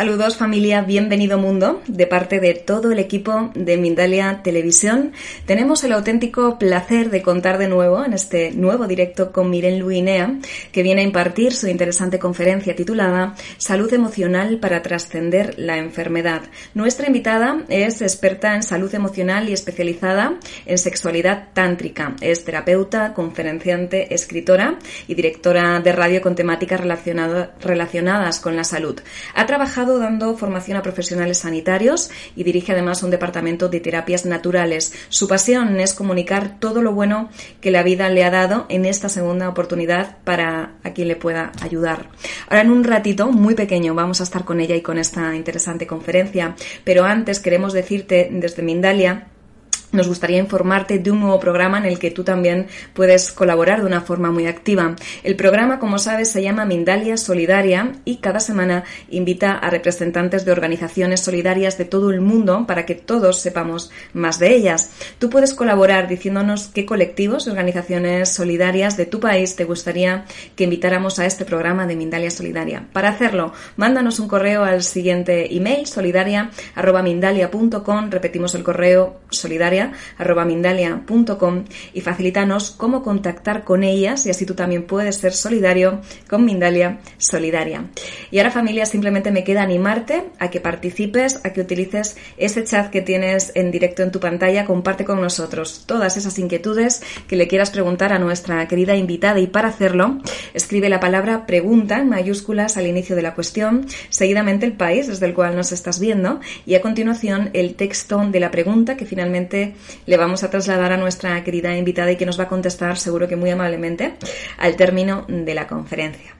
Saludos familia, bienvenido mundo. De parte de todo el equipo de Mindalia Televisión, tenemos el auténtico placer de contar de nuevo en este nuevo directo con Miren Luinea, que viene a impartir su interesante conferencia titulada Salud emocional para trascender la enfermedad. Nuestra invitada es experta en salud emocional y especializada en sexualidad tántrica. Es terapeuta, conferenciante, escritora y directora de radio con temáticas relacionadas con la salud. Ha trabajado dando formación a profesionales sanitarios y dirige además un departamento de terapias naturales. Su pasión es comunicar todo lo bueno que la vida le ha dado en esta segunda oportunidad para a quien le pueda ayudar. Ahora en un ratito muy pequeño vamos a estar con ella y con esta interesante conferencia, pero antes queremos decirte desde Mindalia nos gustaría informarte de un nuevo programa en el que tú también puedes colaborar de una forma muy activa. El programa, como sabes, se llama Mindalia Solidaria y cada semana invita a representantes de organizaciones solidarias de todo el mundo para que todos sepamos más de ellas. Tú puedes colaborar diciéndonos qué colectivos organizaciones solidarias de tu país te gustaría que invitáramos a este programa de Mindalia Solidaria. Para hacerlo, mándanos un correo al siguiente email solidaria@mindalia.com. Repetimos el correo solidaria mindalia.com y facilítanos cómo contactar con ellas y así tú también puedes ser solidario con Mindalia Solidaria. Y ahora familia, simplemente me queda animarte a que participes, a que utilices ese chat que tienes en directo en tu pantalla, comparte con nosotros todas esas inquietudes que le quieras preguntar a nuestra querida invitada y para hacerlo escribe la palabra pregunta en mayúsculas al inicio de la cuestión, seguidamente el país desde el cual nos estás viendo y a continuación el texto de la pregunta que finalmente le vamos a trasladar a nuestra querida invitada y que nos va a contestar seguro que muy amablemente al término de la conferencia.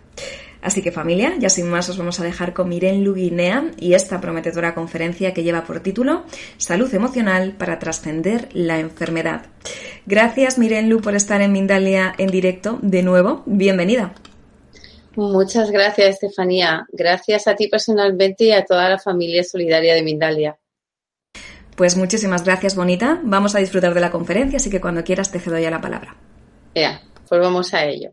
Así que familia, ya sin más os vamos a dejar con Miren Luguinea y esta prometedora conferencia que lleva por título Salud emocional para trascender la enfermedad. Gracias Miren Lu por estar en Mindalia en directo de nuevo. Bienvenida. Muchas gracias Estefanía. Gracias a ti personalmente y a toda la familia solidaria de Mindalia. Pues muchísimas gracias, Bonita. Vamos a disfrutar de la conferencia, así que cuando quieras te cedo ya la palabra. Ya, pues vamos a ello.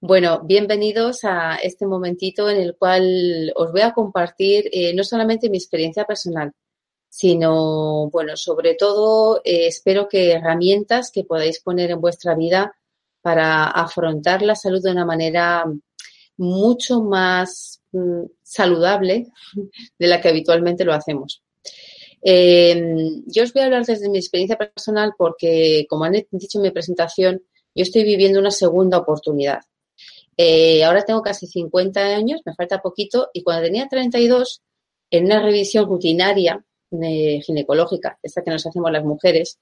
Bueno, bienvenidos a este momentito en el cual os voy a compartir eh, no solamente mi experiencia personal, sino, bueno, sobre todo eh, espero que herramientas que podáis poner en vuestra vida para afrontar la salud de una manera mucho más mm, saludable de la que habitualmente lo hacemos. Eh, yo os voy a hablar desde mi experiencia personal porque, como han dicho en mi presentación, yo estoy viviendo una segunda oportunidad. Eh, ahora tengo casi 50 años, me falta poquito, y cuando tenía 32, en una revisión rutinaria ginecológica, esta que nos hacemos las mujeres,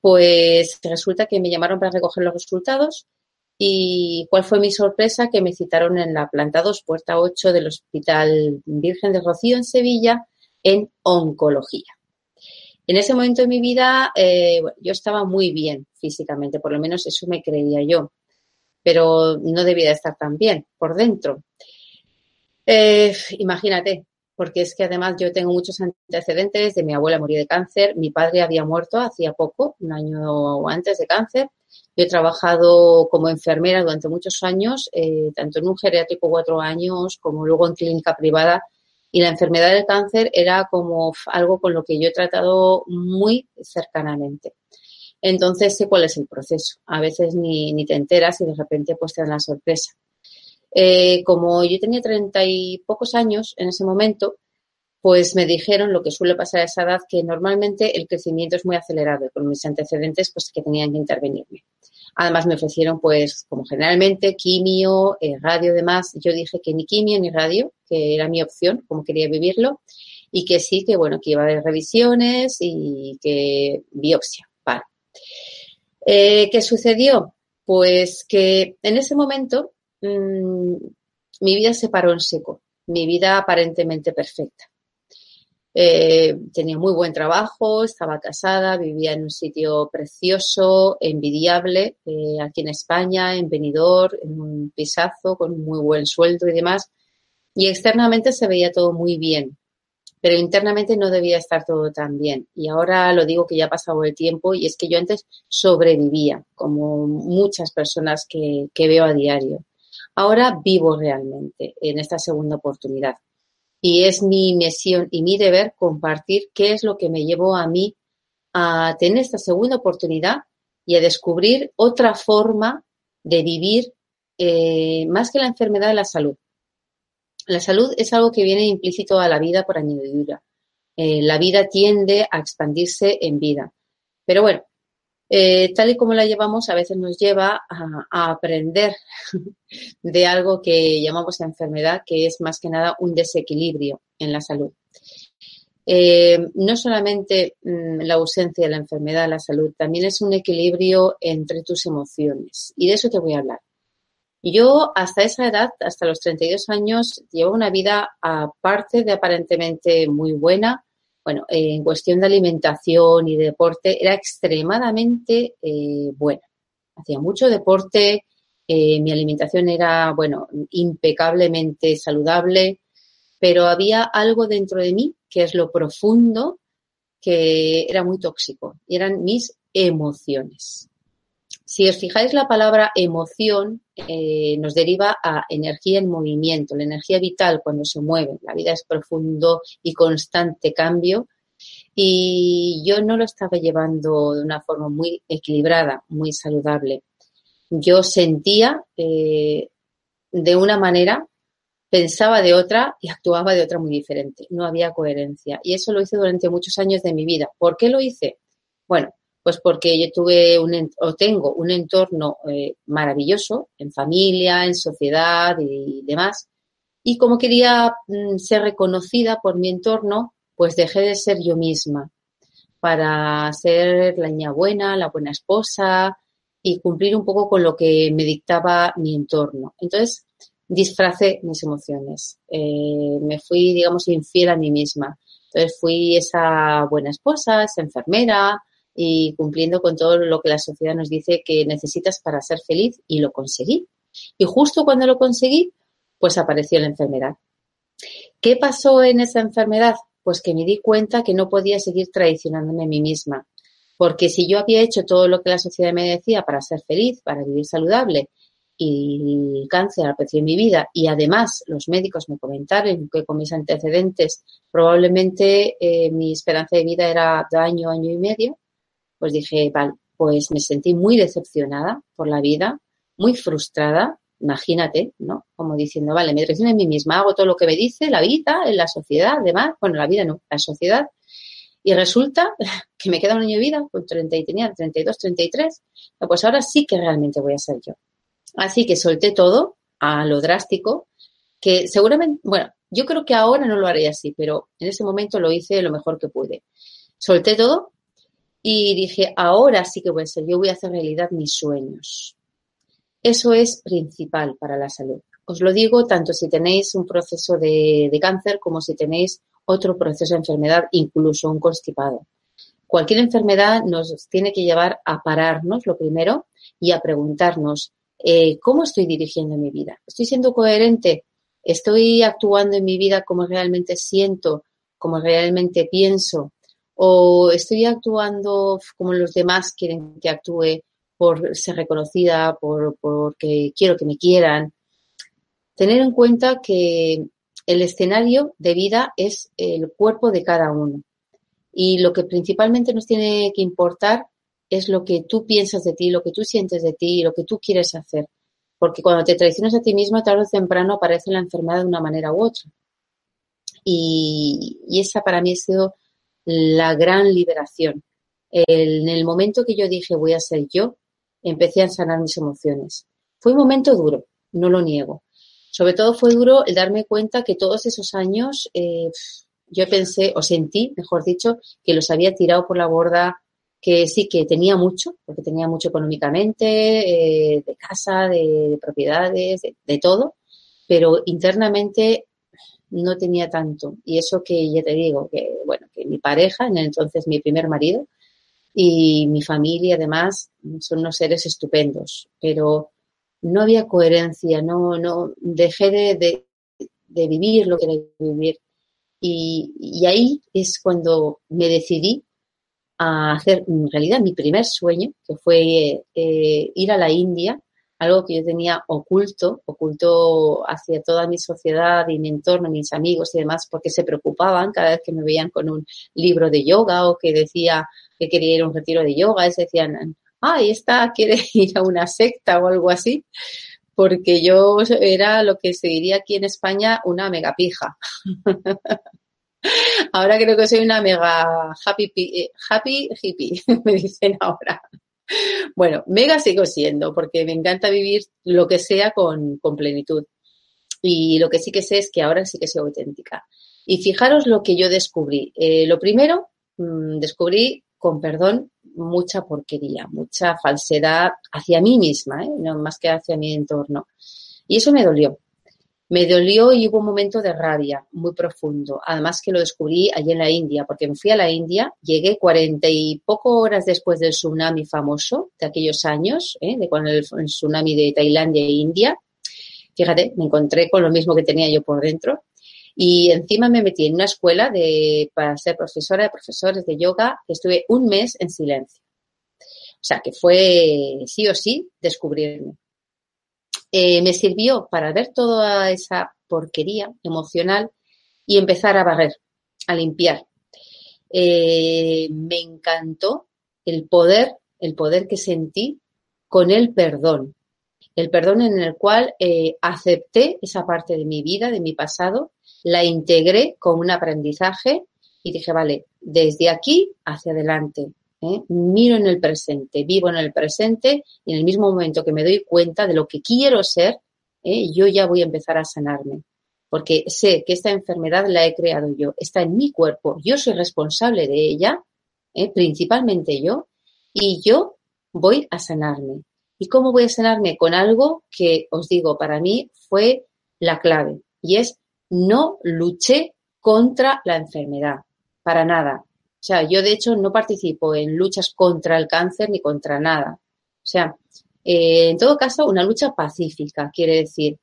pues resulta que me llamaron para recoger los resultados y cuál fue mi sorpresa que me citaron en la planta 2, puerta 8 del Hospital Virgen de Rocío en Sevilla en oncología. En ese momento de mi vida eh, yo estaba muy bien físicamente, por lo menos eso me creía yo, pero no debía estar tan bien por dentro. Eh, imagínate, porque es que además yo tengo muchos antecedentes de mi abuela morir de cáncer, mi padre había muerto hacía poco, un año antes de cáncer. Yo he trabajado como enfermera durante muchos años, eh, tanto en un geriátrico cuatro años como luego en clínica privada y la enfermedad del cáncer era como algo con lo que yo he tratado muy cercanamente. Entonces sé cuál es el proceso. A veces ni, te enteras y de repente pues te dan la sorpresa. Eh, como yo tenía treinta y pocos años en ese momento, pues me dijeron lo que suele pasar a esa edad, que normalmente el crecimiento es muy acelerado y con mis antecedentes pues que tenían que intervenirme. Además me ofrecieron, pues, como generalmente, quimio, eh, radio, demás. Yo dije que ni quimio ni radio, que era mi opción, como quería vivirlo, y que sí, que bueno, que iba a haber revisiones y que biopsia. Vale. Eh, ¿Qué sucedió? Pues que en ese momento mm, mi vida se paró en seco, mi vida aparentemente perfecta. Eh, tenía muy buen trabajo, estaba casada, vivía en un sitio precioso, envidiable, eh, aquí en España, en Benidorm, en un pisazo, con muy buen sueldo y demás. Y externamente se veía todo muy bien, pero internamente no debía estar todo tan bien. Y ahora lo digo que ya ha pasado el tiempo y es que yo antes sobrevivía, como muchas personas que veo a diario. Ahora vivo realmente en esta segunda oportunidad y es mi misión y mi deber compartir qué es lo que me llevó a mí a tener esta segunda oportunidad y a descubrir otra forma de vivir eh, más que la enfermedad de la salud. La salud es algo que viene implícito a la vida por añadidura. Eh, la vida tiende a expandirse en vida. Pero bueno, eh, tal y como la llevamos, a veces nos lleva a, aprender de algo que llamamos enfermedad, que es más que nada un desequilibrio en la salud. Eh, no solamente mm, la ausencia de la enfermedad, la salud, también es un equilibrio entre tus emociones. Y de eso te voy a hablar. Yo hasta esa edad, hasta los 32 años, llevo una vida aparte de aparentemente muy buena, bueno, en cuestión de alimentación y deporte era extremadamente eh, buena. Hacía mucho deporte, eh, mi alimentación era, bueno, impecablemente saludable, pero había algo dentro de mí que es lo profundo que era muy tóxico y eran mis emociones. Si os fijáis, la palabra emoción eh, nos deriva a energía en movimiento, la energía vital cuando se mueve. La vida es profundo y constante cambio y yo no lo estaba llevando de una forma muy equilibrada, muy saludable. Yo sentía eh, de una manera, pensaba de otra y actuaba de otra muy diferente. No había coherencia. Y eso lo hice durante muchos años de mi vida. ¿Por qué lo hice? Bueno, pues porque yo tuve un, o tengo un entorno eh, maravilloso en familia, en sociedad y demás. Y como quería mm, ser reconocida por mi entorno, pues dejé de ser yo misma para ser la niña buena, la buena esposa y cumplir un poco con lo que me dictaba mi entorno. Entonces, disfracé mis emociones. Eh, me fui, digamos, infiel a mí misma. Entonces, fui esa buena esposa, esa enfermera, y cumpliendo con todo lo que la sociedad nos dice que necesitas para ser feliz y lo conseguí. Y justo cuando lo conseguí, pues apareció la enfermedad. ¿Qué pasó en esa enfermedad? Pues que me di cuenta que no podía seguir traicionándome a mí misma. Porque si yo había hecho todo lo que la sociedad me decía para ser feliz, para vivir saludable, y el cáncer apareció en mi vida, y además los médicos me comentaron que con mis antecedentes probablemente eh, mi esperanza de vida era de año, año y medio, pues dije, vale, pues me sentí muy decepcionada por la vida, muy frustrada, imagínate, ¿no? Como diciendo, vale, me traiciono a mí misma, hago todo lo que me dice la vida, en la sociedad, además, bueno, la vida no, la sociedad, y resulta que me queda un año de vida, con 30 y tenía 32, 33, pues ahora sí que realmente voy a ser yo. Así que solté todo a lo drástico, que seguramente, bueno, yo creo que ahora no lo haré así, pero en ese momento lo hice lo mejor que pude. Solté todo y dije, ahora sí que voy a yo voy a hacer realidad mis sueños. Eso es principal para la salud. Os lo digo tanto si tenéis un proceso de, cáncer como si tenéis otro proceso de enfermedad, incluso un constipado. Cualquier enfermedad nos tiene que llevar a pararnos, lo primero, y a preguntarnos, eh, ¿cómo estoy dirigiendo mi vida? ¿Estoy siendo coherente? ¿Estoy actuando en mi vida como realmente siento, como realmente pienso? O estoy actuando como los demás quieren que actúe por ser reconocida, por porque quiero que me quieran. Tener en cuenta que el escenario de vida es el cuerpo de cada uno. Y lo que principalmente nos tiene que importar es lo que tú piensas de ti, lo que tú sientes de ti, lo que tú quieres hacer. Porque cuando te traicionas a ti mismo, tarde o temprano aparece la enfermedad de una manera u otra. Y, y esa para mí ha sido la gran liberación. en el momento que yo dije voy a ser yo, empecé a sanar mis emociones. Fue un momento duro, no lo niego. Sobre todo fue duro el darme cuenta que todos esos años eh, yo pensé o sentí, mejor dicho, que los había tirado por la borda, que sí que tenía mucho, porque tenía mucho económicamente, eh, de casa, de, propiedades, de, todo, pero internamente no tenía tanto. Y eso que ya te digo, que bueno, que mi pareja, en entonces mi primer marido, y mi familia además son unos seres estupendos, pero no había coherencia, no, no, dejé de, de, vivir lo que quería vivir. Y, y, ahí es cuando me decidí a hacer en realidad mi primer sueño, que fue eh, ir a la India, algo que yo tenía oculto, oculto hacia toda mi sociedad y mi entorno, mis amigos y demás, porque se preocupaban cada vez que me veían con un libro de yoga o que decía que quería ir a un retiro de yoga, es decían, ah, esta quiere ir a una secta o algo así, porque yo era lo que se diría aquí en España una megapija. ahora creo que soy una mega happy, eh, happy hippie, me dicen ahora. Bueno, mega sigo siendo, porque me encanta vivir lo que sea con, plenitud. Y lo que sí que sé es que ahora sí que soy auténtica. Y fijaros lo que yo descubrí. Eh, lo primero, mm, descubrí, con perdón, mucha porquería, mucha falsedad hacia mí misma, ¿eh? no más que hacia mi entorno. Y eso me dolió. Me dolió y hubo un momento de rabia muy profundo. Además que lo descubrí allí en la India, porque me fui a la India, llegué cuarenta y poco horas después del tsunami famoso de aquellos años, ¿eh? de cuando el, tsunami de Tailandia e India. Fíjate, me encontré con lo mismo que tenía yo por dentro. Y encima me metí en una escuela de, para ser profesora de profesores de yoga. Estuve un mes en silencio. O sea, que fue sí o sí descubrirme. Eh, me sirvió para ver toda esa porquería emocional y empezar a barrer, a limpiar. Eh, me encantó el poder, el poder que sentí con el perdón. El perdón en el cual eh, acepté esa parte de mi vida, de mi pasado, la integré como un aprendizaje y dije, vale, desde aquí hacia adelante, ¿eh? miro en el presente, vivo en el presente y en el mismo momento que me doy cuenta de lo que quiero ser, ¿eh? yo ya voy a empezar a sanarme. Porque sé que esta enfermedad la he creado yo, está en mi cuerpo, yo soy responsable de ella, ¿eh? principalmente yo, y yo voy a sanarme. ¿Y cómo voy a sanarme? Con algo que os digo, para mí fue la clave, y es no luché contra la enfermedad, para nada. O sea, yo de hecho no participo en luchas contra el cáncer ni contra nada. O sea, eh, en todo caso, una lucha pacífica, quiere decir,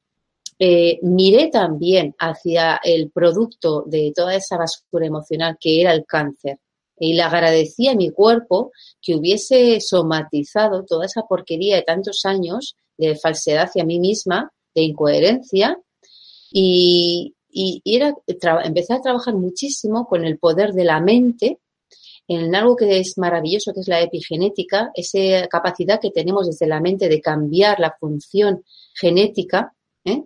eh, miré también hacia el producto de toda esa basura emocional que era el cáncer y le agradecí a mi cuerpo que hubiese somatizado toda esa porquería de tantos años de falsedad hacia mí misma, de incoherencia y, era, empecé a trabajar muchísimo con el poder de la mente en algo que es maravilloso, que es la epigenética, esa capacidad que tenemos desde la mente de cambiar la función genética, ¿eh?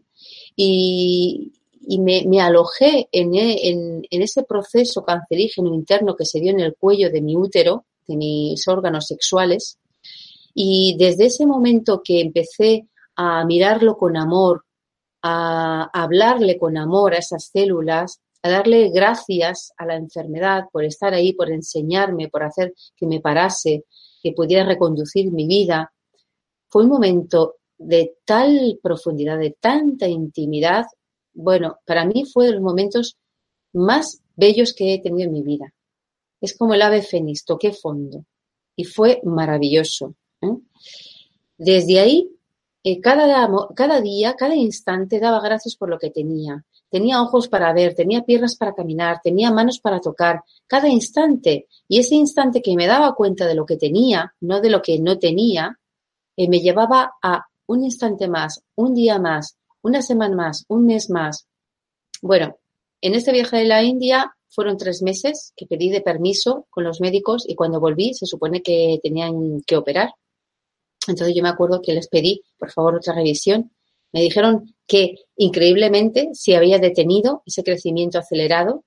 y, me, alojé en, en, ese proceso cancerígeno interno que se dio en el cuello de mi útero, de mis órganos sexuales, y desde ese momento que empecé a mirarlo con amor, a hablarle con amor a esas células, a darle gracias a la enfermedad por estar ahí, por enseñarme, por hacer que me parase, que pudiera reconducir mi vida. Fue un momento de tal profundidad, de tanta intimidad. Bueno, para mí fue de los momentos más bellos que he tenido en mi vida. Es como el ave fénix, toqué fondo y fue maravilloso. ¿eh? Desde ahí, eh, cada, día, cada instante daba gracias por lo que tenía tenía ojos para ver, tenía piernas para caminar, tenía manos para tocar, cada instante. Y ese instante que me daba cuenta de lo que tenía, no de lo que no tenía, eh, me llevaba a un instante más, un día más, una semana más, un mes más. Bueno, en este viaje de la India fueron tres meses que pedí de permiso con los médicos y cuando volví se supone que tenían que operar. Entonces yo me acuerdo que les pedí, por favor, otra revisión me dijeron que increíblemente se había detenido ese crecimiento acelerado.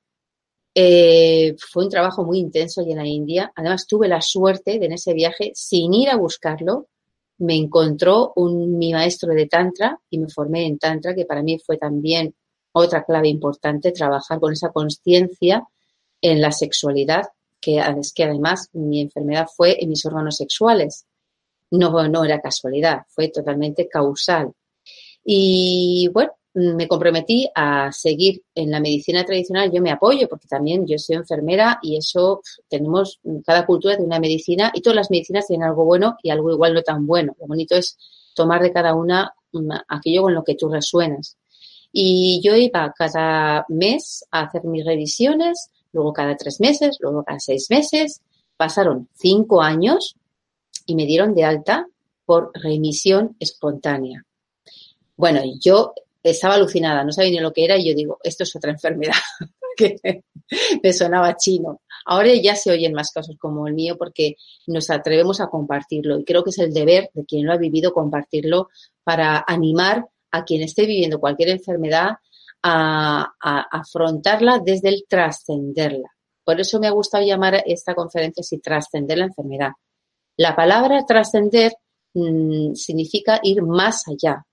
Eh, fue un trabajo muy intenso allí en la India. Además, tuve la suerte de en ese viaje, sin ir a buscarlo, me encontró un, mi maestro de Tantra y me formé en Tantra, que para mí fue también otra clave importante, trabajar con esa conciencia en la sexualidad, que, que además mi enfermedad fue en mis órganos sexuales. No, no era casualidad, fue totalmente causal. Y bueno, me comprometí a seguir en la medicina tradicional. Yo me apoyo porque también yo soy enfermera y eso tenemos, cada cultura de una medicina y todas las medicinas tienen algo bueno y algo igual no tan bueno. Lo bonito es tomar de cada una mm, aquello con lo que tú resuenas. Y yo iba cada mes a hacer mis revisiones, luego cada tres meses, luego cada seis meses. Pasaron cinco años y me dieron de alta por remisión espontánea. Bueno, yo estaba alucinada, no sabía ni lo que era y yo digo, esto es otra enfermedad, que me sonaba chino. Ahora ya se oyen más casos como el mío porque nos atrevemos a compartirlo y creo que es el deber de quien lo ha vivido compartirlo para animar a quien esté viviendo cualquier enfermedad a, afrontarla desde el trascenderla. Por eso me ha gustado llamar esta conferencia así, trascender la enfermedad. La palabra trascender mm, significa ir más allá,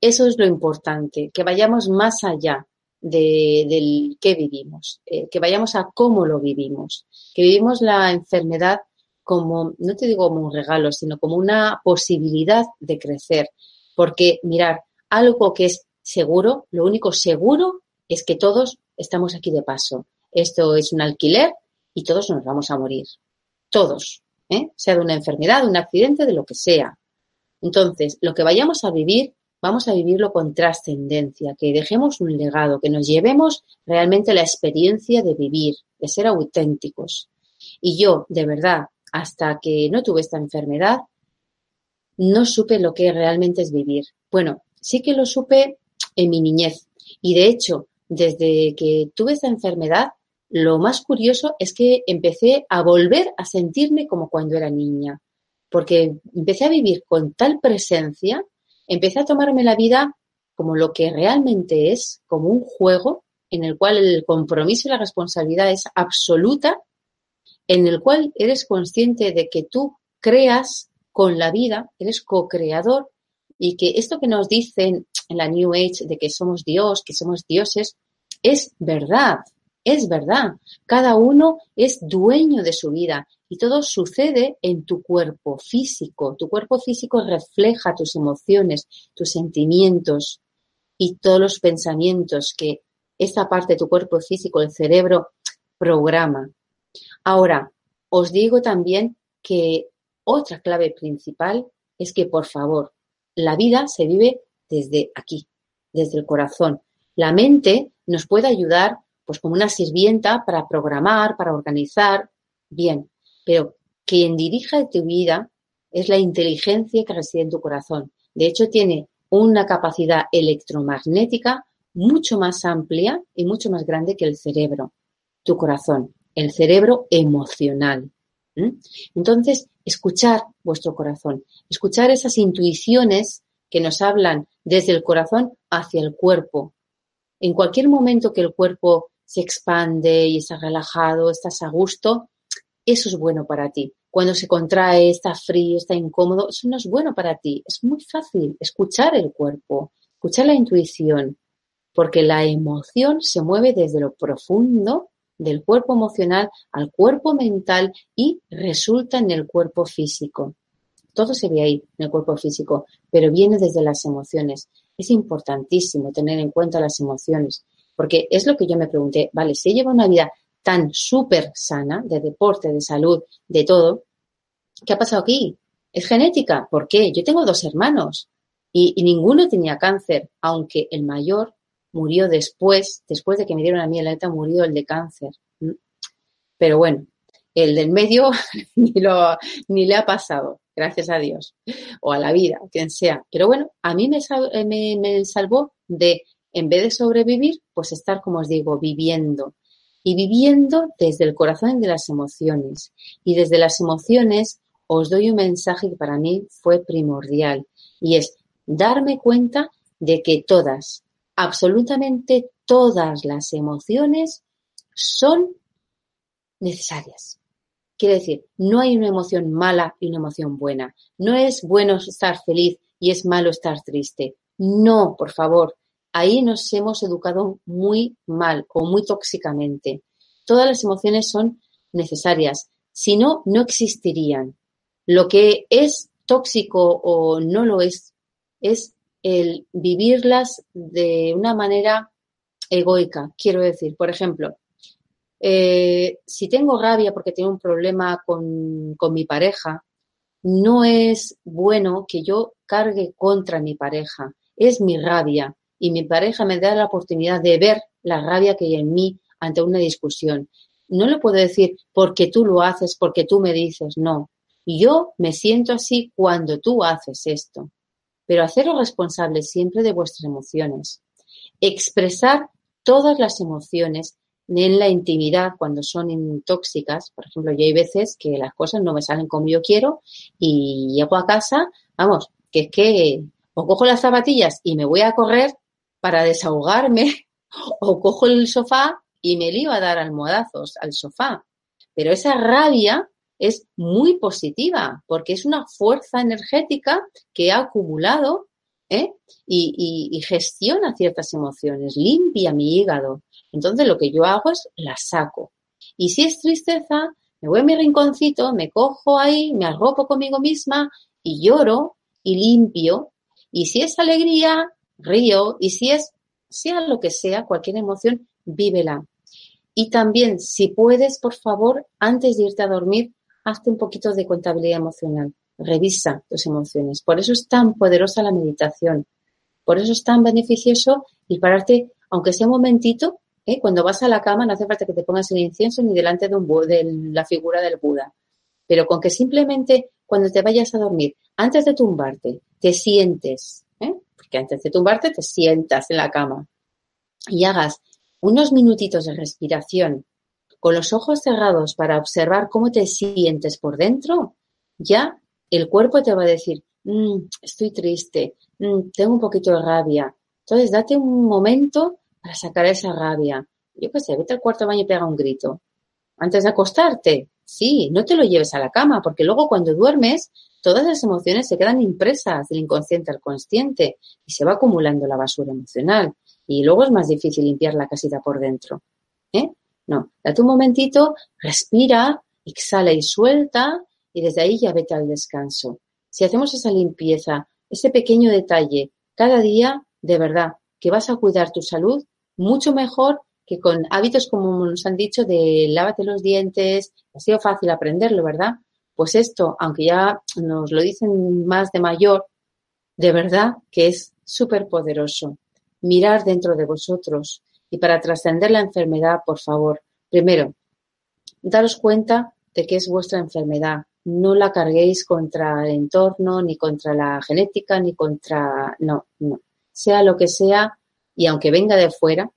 eso es lo importante, que vayamos más allá de, del que vivimos, eh, que vayamos a cómo lo vivimos, que vivimos la enfermedad como, no te digo como un regalo, sino como una posibilidad de crecer. Porque, mirar, algo que es seguro, lo único seguro es que todos estamos aquí de paso. Esto es un alquiler y todos nos vamos a morir. Todos. ¿Eh? Sea de una enfermedad, de un accidente, de lo que sea. Entonces, lo que vayamos a vivir vamos a vivirlo con trascendencia, que dejemos un legado, que nos llevemos realmente la experiencia de vivir, de ser auténticos. Y yo, de verdad, hasta que no tuve esta enfermedad, no supe lo que realmente es vivir. Bueno, sí que lo supe en mi niñez. Y de hecho, desde que tuve esta enfermedad, lo más curioso es que empecé a volver a sentirme como cuando era niña. Porque empecé a vivir con tal presencia empecé a tomarme la vida como lo que realmente es, como un juego en el cual el compromiso y la responsabilidad es absoluta, en el cual eres consciente de que tú creas con la vida, eres co-creador y que esto que nos dicen en la New Age de que somos Dios, que somos dioses, es verdad, es verdad. Cada uno es dueño de su vida y todo sucede en tu cuerpo físico. Tu cuerpo físico refleja tus emociones, tus sentimientos y todos los pensamientos que esta parte de tu cuerpo físico, el cerebro, programa. Ahora, os digo también que otra clave principal es que, por favor, la vida se vive desde aquí, desde el corazón. La mente nos puede ayudar, pues como una sirvienta para programar, para organizar. Bien, pero quien dirija tu vida es la inteligencia que reside en tu corazón. De hecho, tiene una capacidad electromagnética mucho más amplia y mucho más grande que el cerebro, tu corazón, el cerebro emocional. Entonces, escuchar vuestro corazón, escuchar esas intuiciones que nos hablan desde el corazón hacia el cuerpo. En cualquier momento que el cuerpo se expande y está relajado, estás a gusto, eso es bueno para ti. Cuando se contrae, está frío, está incómodo, eso no es bueno para ti. Es muy fácil escuchar el cuerpo, escuchar la intuición, porque la emoción se mueve desde lo profundo del cuerpo emocional al cuerpo mental y resulta en el cuerpo físico. Todo se ve ahí, en el cuerpo físico, pero viene desde las emociones. Es importantísimo tener en cuenta las emociones, porque es lo que yo me pregunté, vale, si lleva una vida tan súper sana, de deporte, de salud, de todo, ¿qué ha pasado aquí? ¿Es genética? ¿Por qué? Yo tengo dos hermanos y, ninguno tenía cáncer, aunque el mayor murió después, después de que me dieron a mí el alta, murió el de cáncer. ¿Mm? Pero bueno, el del medio ni, lo, ni le ha pasado, gracias a Dios, o a la vida, quien sea. Pero bueno, a mí me, me salvó de, en vez de sobrevivir, pues estar, como os digo, viviendo, y viviendo desde el corazón de las emociones. Y desde las emociones os doy un mensaje que para mí fue primordial y es darme cuenta de que todas, absolutamente todas las emociones son necesarias. Quiere decir, no hay una emoción mala y una emoción buena. No es bueno estar feliz y es malo estar triste. No, por favor. Ahí nos hemos educado muy mal o muy tóxicamente. Todas las emociones son necesarias. Si no, no existirían. Lo que es tóxico o no lo es, es el vivirlas de una manera egoica. Quiero decir, por ejemplo, eh, si tengo rabia porque tengo un problema con, con mi pareja, no es bueno que yo cargue contra mi pareja. Es mi rabia y mi pareja me da la oportunidad de ver la rabia que hay en mí ante una discusión. No le puedo decir porque tú lo haces, porque tú me dices, no. Yo me siento así cuando tú haces esto. Pero haceros responsables siempre de vuestras emociones. Expresar todas las emociones en la intimidad cuando son tóxicas. Por ejemplo, yo hay veces que las cosas no me salen como yo quiero y llego a casa, vamos, que es que o cojo las zapatillas y me voy a correr para desahogarme o cojo el sofá y me lío a dar almohadazos al sofá. Pero esa rabia es muy positiva porque es una fuerza energética que ha acumulado ¿eh? y, y, gestiona ciertas emociones, limpia mi hígado. Entonces lo que yo hago es la saco. Y si es tristeza, me voy a mi rinconcito, me cojo ahí, me arropo conmigo misma y lloro y limpio. Y si es alegría, río. Y si es, sea lo que sea, cualquier emoción, vívela. Y también, si puedes, por favor, antes de irte a dormir, hazte un poquito de contabilidad emocional. Revisa tus emociones. Por eso es tan poderosa la meditación. Por eso es tan beneficioso y pararte, aunque sea un momentito, ¿eh? cuando vas a la cama no hace falta que te pongas el incienso ni delante de, un, de la figura del Buda. Pero con que simplemente cuando te vayas a dormir, antes de tumbarte, te sientes. Porque antes de tumbarte te sientas en la cama y hagas unos minutitos de respiración con los ojos cerrados para observar cómo te sientes por dentro, ya el cuerpo te va a decir, mm, estoy triste, mm, tengo un poquito de rabia. Entonces, date un momento para sacar esa rabia. Yo qué sé, vete al cuarto baño y pega un grito. Antes de acostarte, sí, no te lo lleves a la cama, porque luego cuando duermes, todas las emociones se quedan impresas del inconsciente al consciente y se va acumulando la basura emocional y luego es más difícil limpiar la casita por dentro. ¿eh? No, date un momentito, respira, exhala y suelta y desde ahí ya vete al descanso. Si hacemos esa limpieza, ese pequeño detalle cada día, de verdad, que vas a cuidar tu salud mucho mejor que con hábitos como nos han dicho de lávate los dientes, ha sido fácil aprenderlo, ¿verdad? Pues esto, aunque ya nos lo dicen más de mayor, de verdad que es súper poderoso mirar dentro de vosotros. Y para trascender la enfermedad, por favor, primero, daros cuenta de que es vuestra enfermedad. No la carguéis contra el entorno, ni contra la genética, ni contra... No, no. Sea lo que sea, y aunque venga de fuera,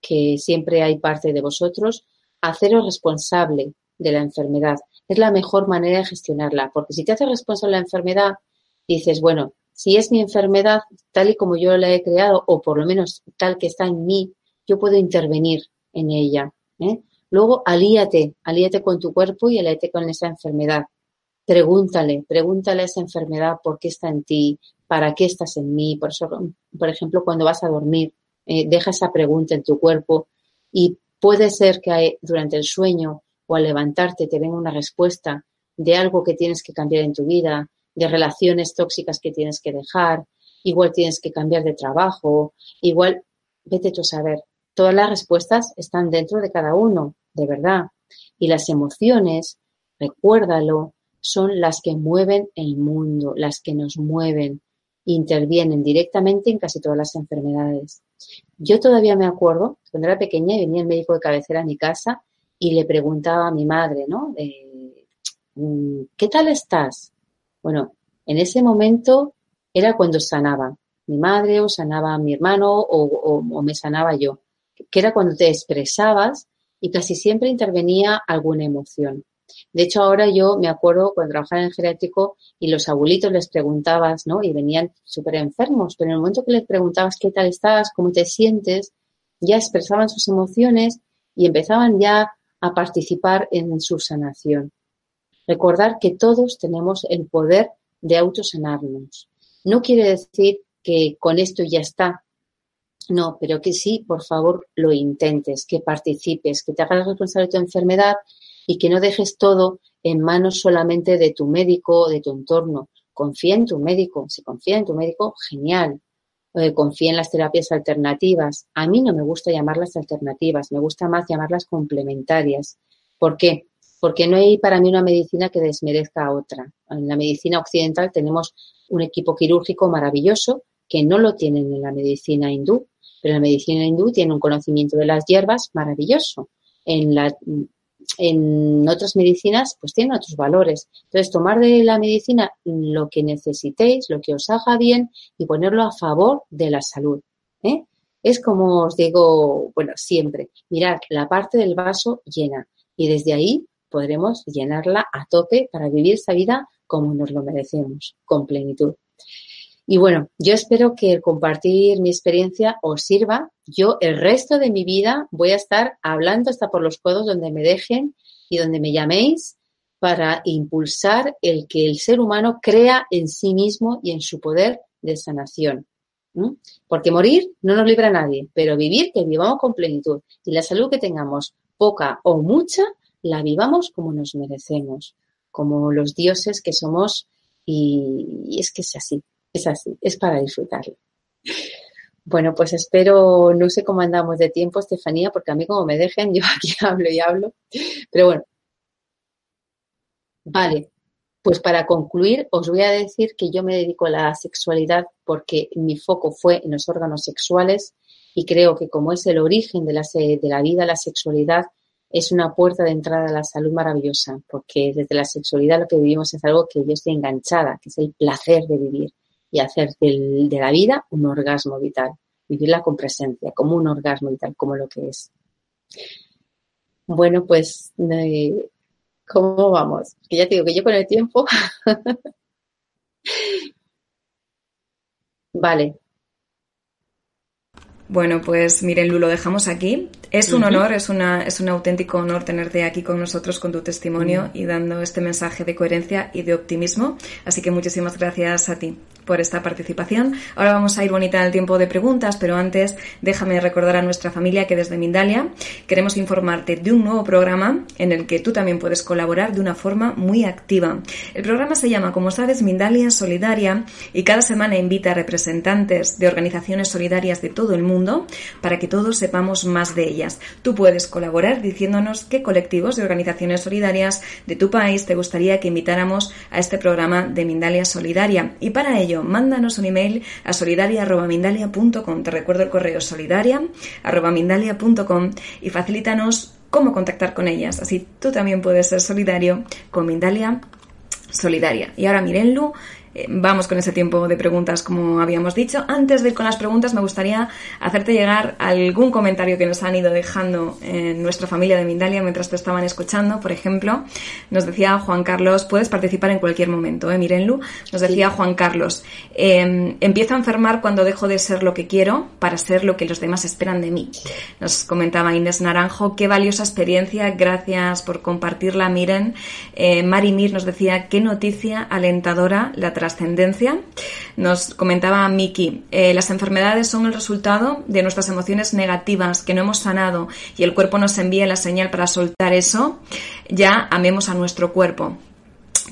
que siempre hay parte de vosotros, haceros responsable de la enfermedad. Es la mejor manera de gestionarla, porque si te haces responsable de la enfermedad, dices, bueno, si es mi enfermedad tal y como yo la he creado, o por lo menos tal que está en mí, yo puedo intervenir en ella. ¿eh? Luego, alíate, alíate con tu cuerpo y alíate con esa enfermedad. Pregúntale, pregúntale a esa enfermedad por qué está en ti, para qué estás en mí. Por eso, por ejemplo, cuando vas a dormir, eh, deja esa pregunta en tu cuerpo y puede ser que durante el sueño o al levantarte te venga una respuesta de algo que tienes que cambiar en tu vida, de relaciones tóxicas que tienes que dejar, igual tienes que cambiar de trabajo, igual, vete tú a saber. Todas las respuestas están dentro de cada uno, de verdad. Y las emociones, recuérdalo, son las que mueven el mundo, las que nos mueven, intervienen directamente en casi todas las enfermedades. Yo todavía me acuerdo, cuando era pequeña y venía el médico de cabecera a mi casa y le preguntaba a mi madre, ¿no? Mm, ¿Qué tal estás? Bueno, en ese momento era cuando sanaba mi madre o sanaba mi hermano o, me sanaba yo, que era cuando te expresabas y casi siempre intervenía alguna emoción. De hecho, ahora yo me acuerdo cuando trabajaba en el geriátrico y los abuelitos les preguntabas, ¿no? Y venían súper enfermos, pero en el momento que les preguntabas qué tal estás, cómo te sientes, ya expresaban sus emociones y empezaban ya a participar en su sanación. Recordar que todos tenemos el poder de autosanarnos. No quiere decir que con esto ya está. No, pero que sí, por favor, lo intentes, que participes, que te hagas responsable de tu enfermedad y que no dejes todo en manos solamente de tu médico o de tu entorno. Confía en tu médico. Si confía en tu médico, genial. Eh, confía en las terapias alternativas. A mí no me gusta llamarlas alternativas, me gusta más llamarlas complementarias. ¿Por qué? Porque no hay para mí una medicina que desmerezca a otra. En la medicina occidental tenemos un equipo quirúrgico maravilloso que no lo tienen en la medicina hindú, pero la medicina hindú tiene un conocimiento de las hierbas maravilloso. En la en otras medicinas pues tienen otros valores. Entonces, tomar de la medicina lo que necesitéis, lo que os haga bien y ponerlo a favor de la salud. ¿eh? Es como os digo, bueno, siempre, mirad la parte del vaso llena y desde ahí podremos llenarla a tope para vivir esa vida como nos lo merecemos, con plenitud. Y bueno, yo espero que compartir mi experiencia os sirva. Yo el resto de mi vida voy a estar hablando hasta por los codos donde me dejen y donde me llaméis para impulsar el que el ser humano crea en sí mismo y en su poder de sanación. Porque morir no nos libra a nadie, pero vivir que vivamos con plenitud y la salud que tengamos, poca o mucha, la vivamos como nos merecemos, como los dioses que somos y es que es así es así, es para disfrutarlo. Bueno, pues espero, no sé cómo andamos de tiempo, Estefanía, porque a mí como me dejen, yo aquí hablo y hablo. Pero bueno, vale, pues para concluir os voy a decir que yo me dedico a la sexualidad porque mi foco fue en los órganos sexuales y creo que como es el origen de la, de la vida, la sexualidad es una puerta de entrada a la salud maravillosa, porque desde la sexualidad lo que vivimos es algo que yo estoy enganchada, que es el placer de vivir y hacer de la vida un orgasmo vital, vivirla con presencia, como un orgasmo vital, como lo que es. Bueno, pues, eh, ¿cómo vamos? Que ya te digo que yo con el tiempo. vale, bueno, pues miren, Lu, lo dejamos aquí. Es un honor, es, una, es un auténtico honor tenerte aquí con nosotros con tu testimonio y dando este mensaje de coherencia y de optimismo. Así que muchísimas gracias a ti por esta participación. Ahora vamos a ir bonita al tiempo de preguntas, pero antes déjame recordar a nuestra familia que desde Mindalia queremos informarte de un nuevo programa en el que tú también puedes colaborar de una forma muy activa. El programa se llama, como sabes, Mindalia Solidaria y cada semana invita a representantes de organizaciones solidarias de todo el mundo para que todos sepamos más de ellas. Tú puedes colaborar diciéndonos qué colectivos y organizaciones solidarias de tu país te gustaría que invitáramos a este programa de Mindalia Solidaria. Y para ello, mándanos un email a solidaria.mindalia.com. Te recuerdo el correo solidaria.mindalia.com y facilítanos cómo contactar con ellas. Así tú también puedes ser solidario con Mindalia Solidaria. Y ahora Mirenlu eh, vamos con ese tiempo de preguntas, como habíamos dicho. Antes de ir con las preguntas, me gustaría hacerte llegar algún comentario que nos han ido dejando en nuestra familia de Mindalia mientras te estaban escuchando. Por ejemplo, nos decía Juan Carlos, puedes participar en cualquier momento, ¿eh? Mirenlu. Nos decía Juan Carlos, em, empiezo a enfermar cuando dejo de ser lo que quiero para ser lo que los demás esperan de mí. Nos comentaba Inés Naranjo, qué valiosa experiencia, gracias por compartirla, Miren. Eh, Mari Mir nos decía, qué noticia alentadora la trascendencia. Nos comentaba Miki, eh, las enfermedades son el resultado de nuestras emociones negativas que no hemos sanado y el cuerpo nos envía la señal para soltar eso. Ya amemos a nuestro cuerpo.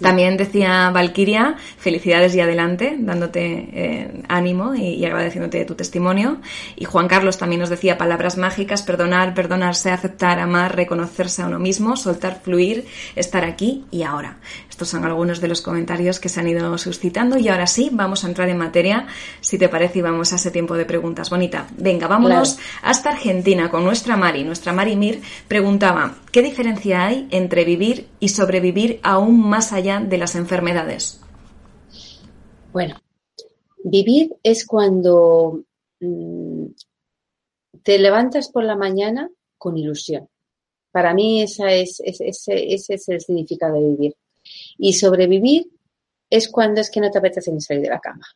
También decía Valquiria, felicidades y adelante, dándote eh, ánimo y, agradeciéndote tu testimonio. Y Juan Carlos también nos decía palabras mágicas, perdonar, perdonarse, aceptar, amar, reconocerse a uno mismo, soltar, fluir, estar aquí y ahora. Estos son algunos de los comentarios que se han ido suscitando y ahora sí, vamos a entrar en materia, si te parece, y vamos a ese tiempo de preguntas. Bonita, venga, vámonos hasta Argentina con nuestra Mari. Nuestra Mari Mir preguntaba, ¿qué diferencia hay entre vivir y sobrevivir aún más allá de las enfermedades? Bueno, vivir es cuando mm, te levantas por la mañana con ilusión. Para mí esa es, ese es el significado de vivir y sobrevivir es cuando es que no te apetece ni salir de la cama.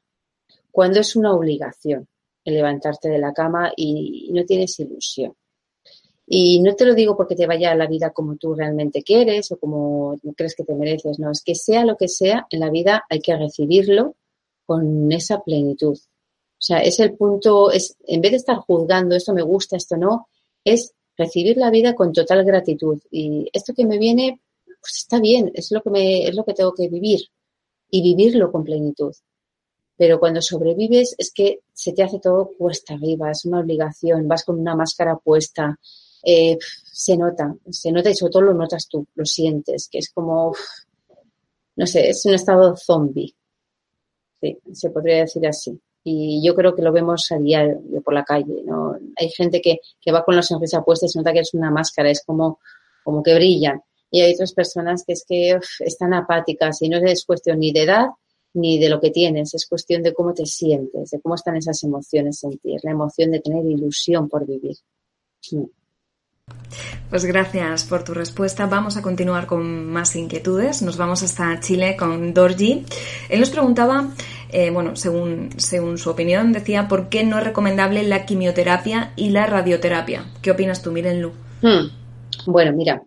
Cuando es una obligación el levantarte de la cama y no tienes ilusión. Y no te lo digo porque te vaya a la vida como tú realmente quieres o como crees que te mereces, no, es que sea lo que sea, en la vida hay que recibirlo con esa plenitud. O sea, es el punto, es, en vez de estar juzgando esto me gusta, esto no, es recibir la vida con total gratitud. Y esto que me viene, pues está bien, es lo que me, es lo que tengo que vivir y vivirlo con plenitud. Pero cuando sobrevives es que se te hace todo cuesta arriba, es una obligación, vas con una máscara puesta, eh, se nota, se nota y sobre todo lo notas tú, lo sientes, que es como, no sé, es un estado zombie. Sí, se podría decir así. Y yo creo que lo vemos a diario por la calle, ¿no? Hay gente que, que va con la sonrisa puesta y se nota que es una máscara, es como, como que brillan. Y hay otras personas que es que están apáticas y no es cuestión ni de edad ni de lo que tienes, es cuestión de cómo te sientes, de cómo están esas emociones en ti, la emoción de tener ilusión por vivir. Mm. Pues gracias por tu respuesta. Vamos a continuar con más inquietudes. Nos vamos hasta Chile con Dorji. Él nos preguntaba, eh, bueno, según, según su opinión, decía por qué no es recomendable la quimioterapia y la radioterapia. ¿Qué opinas tú, Mirenlu? Hmm. Bueno, mira,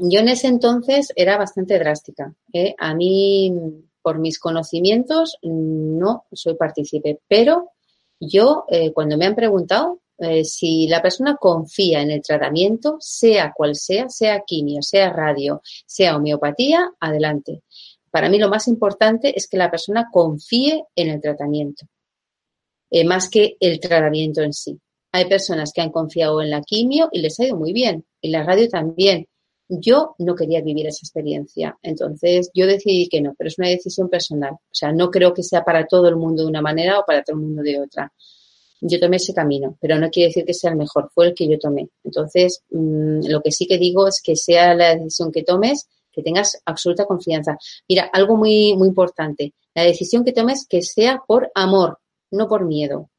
yo en ese entonces era bastante drástica. ¿eh? A mí, por mis conocimientos, no soy partícipe, pero yo, eh, cuando me han preguntado, eh, si la persona confía en el tratamiento, sea cual sea, sea quimio, sea radio, sea homeopatía, adelante. Para mí lo más importante es que la persona confíe en el tratamiento, eh, más que el tratamiento en sí. Hay personas que han confiado en la quimio y les ha ido muy bien, y la radio también. Yo no quería vivir esa experiencia, entonces yo decidí que no, pero es una decisión personal. O sea, no creo que sea para todo el mundo de una manera o para todo el mundo de otra yo tomé ese camino, pero no quiere decir que sea el mejor, fue el que yo tomé. Entonces, mm, lo que sí que digo es que sea la decisión que tomes, que tengas absoluta confianza. Mira, algo muy, muy importante, la decisión que tomes que sea por amor, no por miedo.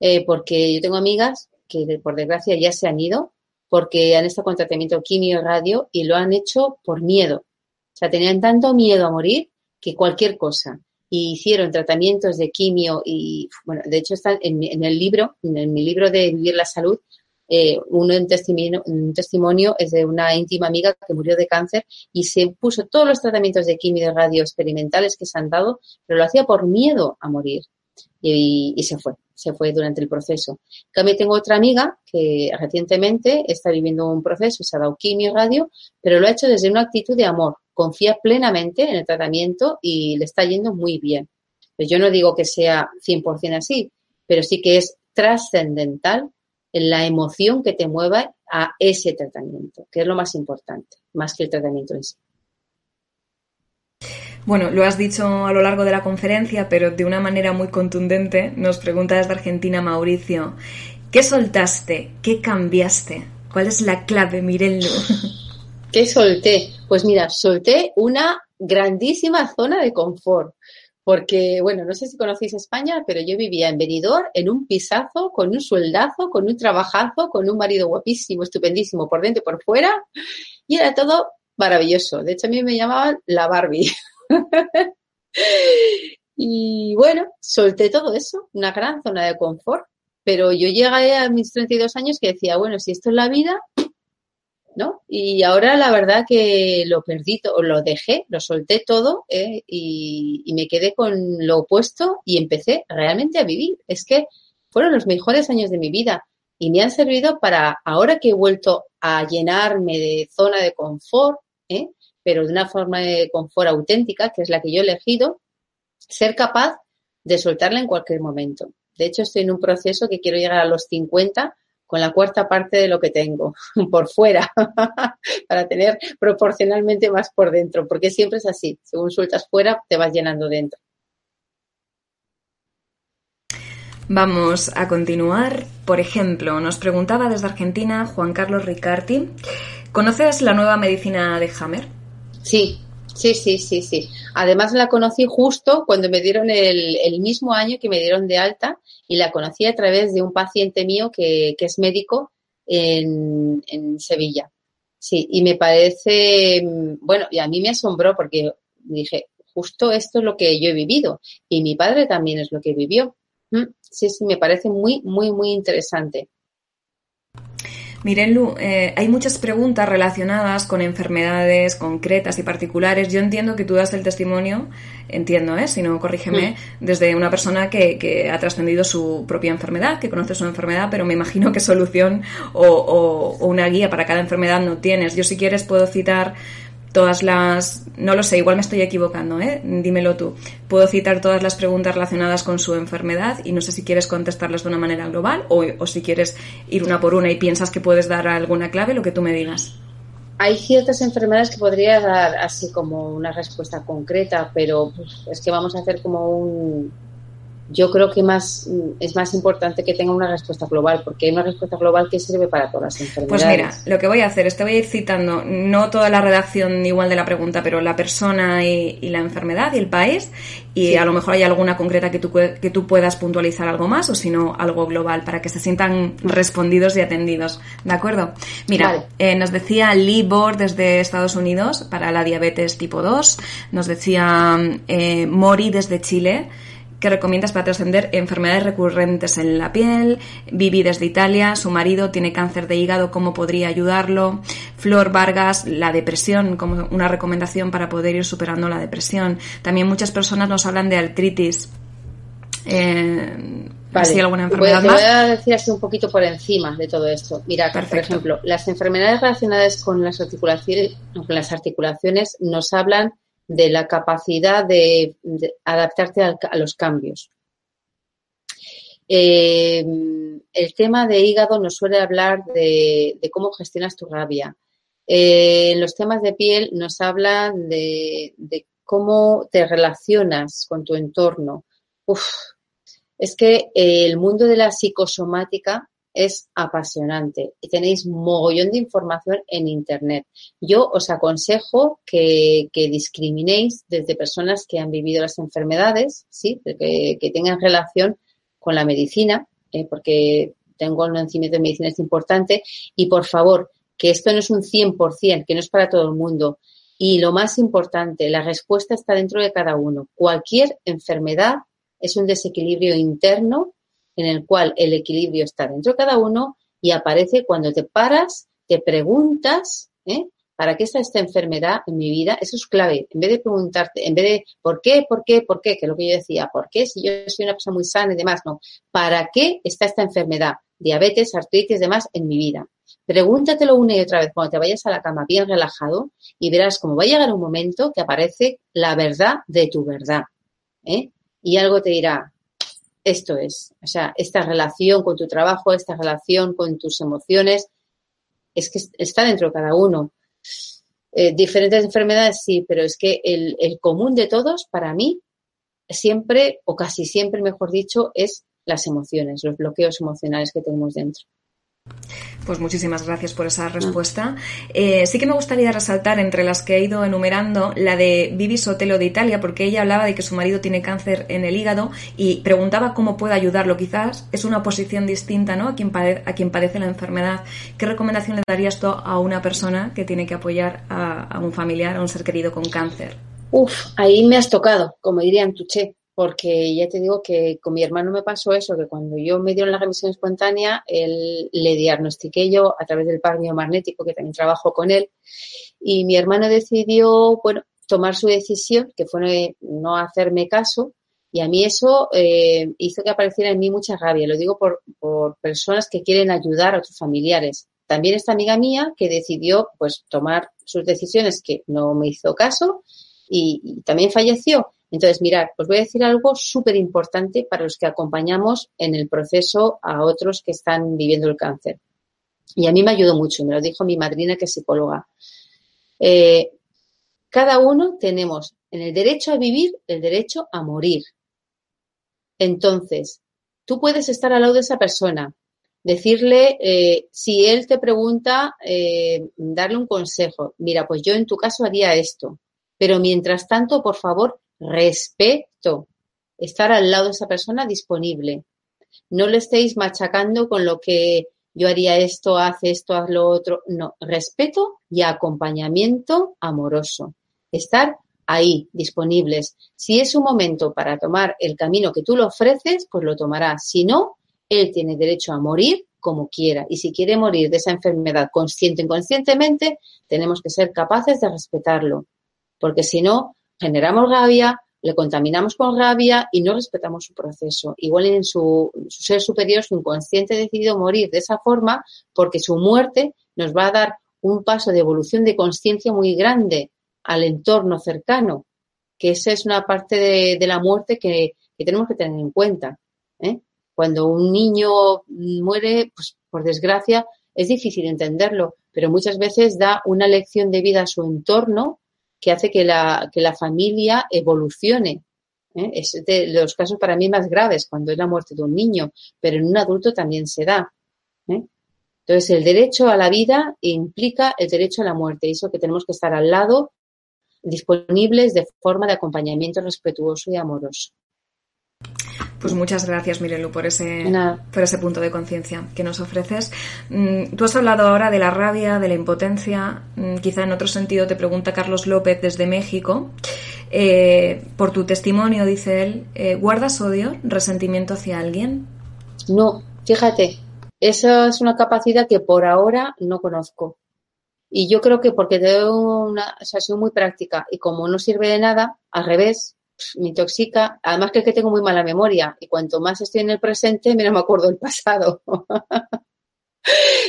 Eh, porque yo tengo amigas que por desgracia ya se han ido porque han estado con tratamiento quimio y radio y lo han hecho por miedo. O sea, tenían tanto miedo a morir que cualquier cosa y hicieron tratamientos de quimio y, bueno, de hecho está en, el libro, en, mi libro de Vivir la Salud, eh, uno un testimonio, un testimonio es de una íntima amiga que murió de cáncer y se puso todos los tratamientos de quimio y radio experimentales que se han dado, pero lo hacía por miedo a morir y, se fue, se fue durante el proceso. También tengo otra amiga que recientemente está viviendo un proceso, se ha dado quimio radio, pero lo ha hecho desde una actitud de amor, confía plenamente en el tratamiento y le está yendo muy bien. Pues yo no digo que sea 100% así, pero sí que es trascendental en la emoción que te mueva a ese tratamiento, que es lo más importante, más que el tratamiento en sí. Bueno, lo has dicho a lo largo de la conferencia, pero de una manera muy contundente. Nos pregunta desde Argentina Mauricio, ¿qué soltaste? ¿Qué cambiaste? ¿Cuál es la clave, Mirello? ¿Qué solté? Pues mira, solté una grandísima zona de confort. Porque, bueno, no sé si conocéis España, pero yo vivía en Benidorm, en un pisazo, con un sueldazo, con un trabajazo, con un marido guapísimo, estupendísimo, por dentro y por fuera. Y era todo maravilloso. De hecho, a mí me llamaban la Barbie. y bueno, solté todo eso, una gran zona de confort. Pero yo llegué a mis 32 años que decía, bueno, si esto es la vida, ¿no? Y ahora la verdad que lo perdí, o lo dejé, lo solté todo ¿eh? y, me quedé con lo opuesto y empecé realmente a vivir. Es que fueron los mejores años de mi vida y me han servido para, ahora que he vuelto a llenarme de zona de confort, ¿eh? Pero de una forma de confort auténtica, que es la que yo he elegido, ser capaz de soltarla en cualquier momento. De hecho, estoy en un proceso que quiero llegar a los 50 con la cuarta parte de lo que tengo por fuera para tener proporcionalmente más por dentro, porque siempre es así, según sueltas fuera te vas llenando dentro. Vamos a continuar. Por ejemplo, nos preguntaba desde Argentina Juan Carlos Ricarti, ¿conoces la nueva medicina de Hammer? Sí, Sí, sí, sí, sí. Además la conocí justo cuando me dieron el, el, mismo año que me dieron de alta y la conocí a través de un paciente mío que, que es médico en, en, Sevilla. Sí, y me parece, bueno, y a mí me asombró porque dije, justo esto es lo que yo he vivido y mi padre también es lo que vivió. Mm, sí, sí, me parece muy, muy, muy interesante. Miren, Lu, eh, hay muchas preguntas relacionadas con enfermedades concretas y particulares. Yo entiendo que tú das el testimonio, entiendo, ¿eh? si no, corrígeme, mm. desde una persona que, ha trascendido su propia enfermedad, que conoce su enfermedad, pero me imagino que solución o, o una guía para cada enfermedad no tienes. Yo, si quieres, puedo citar todas las... No lo sé, igual me estoy equivocando, ¿eh? Dímelo tú. Puedo citar todas las preguntas relacionadas con su enfermedad y no sé si quieres contestarlas de una manera global o, o si quieres ir una por una y piensas que puedes dar alguna clave, lo que tú me digas. Hay ciertas enfermedades que podría dar así como una respuesta concreta, pero es que vamos a hacer como un, yo creo que más es más importante que tenga una respuesta global, porque hay una respuesta global que sirve para todas las enfermedades. Pues mira, lo que voy a hacer es te voy a ir citando no toda la redacción igual de la pregunta, pero la persona y, la enfermedad y el país, y a lo mejor hay alguna concreta que tú, que tú puedas puntualizar algo más, o si no, algo global, para que se sientan respondidos y atendidos. ¿De acuerdo? Mira, eh, nos decía Lee desde Estados Unidos para la diabetes tipo 2, nos decía eh, Mori desde Chile, que recomiendas para trascender enfermedades recurrentes en la piel. Vivi desde Italia, su marido tiene cáncer de hígado, ¿cómo podría ayudarlo? Flor Vargas, la depresión, como una recomendación para poder ir superando la depresión. También muchas personas nos hablan de artritis. Eh, alguna enfermedad más? Voy a decir así un poquito por encima de todo esto. Mira, por ejemplo, las enfermedades relacionadas con las articulaciones, con las articulaciones nos hablan de la capacidad de, adaptarte a, los cambios. Eh, el tema de hígado nos suele hablar de, cómo gestionas tu rabia. Eh, los temas de piel nos hablan de, cómo te relacionas con tu entorno. es que el mundo de la psicosomática es apasionante y tenéis mogollón de información en Internet. Yo os aconsejo que, discriminéis desde personas que han vivido las enfermedades, ¿sí? que, tengan relación con la medicina, eh, porque tengo un conocimiento de medicina es importante, y por favor, que esto no es un 100%, que no es para todo el mundo. Y lo más importante, la respuesta está dentro de cada uno. Cualquier enfermedad es un desequilibrio interno en el cual el equilibrio está dentro de cada uno y aparece cuando te paras, te preguntas, ¿eh? ¿Para qué está esta enfermedad en mi vida? Eso es clave. En vez de preguntarte, en vez de ¿por qué, por qué, por qué? Que es lo que yo decía, ¿por qué? Si yo soy una persona muy sana y demás, no. ¿Para qué está esta enfermedad? Diabetes, artritis, demás en mi vida. Pregúntatelo una y otra vez cuando te vayas a la cama bien relajado y verás cómo va a llegar un momento que aparece la verdad de tu verdad. ¿eh? Y algo te dirá, esto es, o sea, esta relación con tu trabajo, esta relación con tus emociones, es que está dentro de cada uno. Eh, diferentes enfermedades, sí, pero es que el, el común de todos, para mí, siempre, o casi siempre, mejor dicho, es las emociones, los bloqueos emocionales que tenemos dentro. Pues muchísimas gracias por esa respuesta. Eh, sí que me gustaría resaltar entre las que he ido enumerando la de Vivi Sotelo de Italia, porque ella hablaba de que su marido tiene cáncer en el hígado y preguntaba cómo puede ayudarlo. Quizás es una posición distinta ¿no? a, quien a quien padece la enfermedad. ¿Qué recomendación le darías tú a una persona que tiene que apoyar a, un familiar, a un ser querido con cáncer? Uf, ahí me has tocado, como dirían Tuché porque ya te digo que con mi hermano me pasó eso, que cuando yo me dieron la remisión espontánea, él le diagnostiqué yo a través del par biomagnético, que también trabajo con él, y mi hermano decidió, bueno, tomar su decisión, que fue no hacerme caso, y a mí eso eh, hizo que apareciera en mí mucha rabia. Lo digo por, por personas que quieren ayudar a otros familiares. También esta amiga mía que decidió pues tomar sus decisiones que no me hizo caso y también falleció. Entonces, mirad, os voy a decir algo súper importante para los que acompañamos en el proceso a otros que están viviendo el cáncer. Y a mí me ayudó mucho, me lo dijo mi madrina que es psicóloga. Eh, cada uno tenemos en el derecho a vivir el derecho a morir. Entonces, tú puedes estar al lado de esa persona, decirle, eh, si él te pregunta, eh, darle un consejo. Mira, pues yo en tu caso haría esto. Pero mientras tanto, por favor, respeto, estar al lado de esa persona disponible. No le estéis machacando con lo que yo haría esto, hace esto, haz lo otro. No, respeto y acompañamiento amoroso. Estar ahí, disponibles. Si es un momento para tomar el camino que tú le ofreces, pues lo tomarás. Si no, Él tiene derecho a morir como quiera. Y si quiere morir de esa enfermedad consciente o inconscientemente, tenemos que ser capaces de respetarlo. Porque si no, generamos rabia, le contaminamos con rabia y no respetamos su proceso. Igual en su, su, ser superior, su inconsciente, ha decidido morir de esa forma porque su muerte nos va a dar un paso de evolución de conciencia muy grande al entorno cercano, que esa es una parte de, la muerte que, que, tenemos que tener en cuenta. ¿eh? Cuando un niño muere, pues por desgracia, es difícil entenderlo, pero muchas veces da una lección de vida a su entorno que hace que la, que la familia evolucione. ¿eh? Es de los casos para mí más graves cuando es la muerte de un niño, pero en un adulto también se da. ¿eh? Entonces, el derecho a la vida implica el derecho a la muerte, y eso que tenemos que estar al lado, disponibles de forma de acompañamiento respetuoso y amoroso. Pues muchas gracias, Mirelu, por ese, por ese punto de conciencia que nos ofreces. Mm, tú has hablado ahora de la rabia, de la impotencia. Mm, quizá en otro sentido te pregunta Carlos López desde México. Eh, por tu testimonio, dice él, eh, ¿guardas odio, resentimiento hacia alguien? No, fíjate, esa es una capacidad que por ahora no conozco. Y yo creo que porque tengo una, o sea, soy muy práctica y como no sirve de nada, al revés, me intoxica. Además que es que tengo muy mala memoria y cuanto más estoy en el presente, menos me acuerdo del pasado.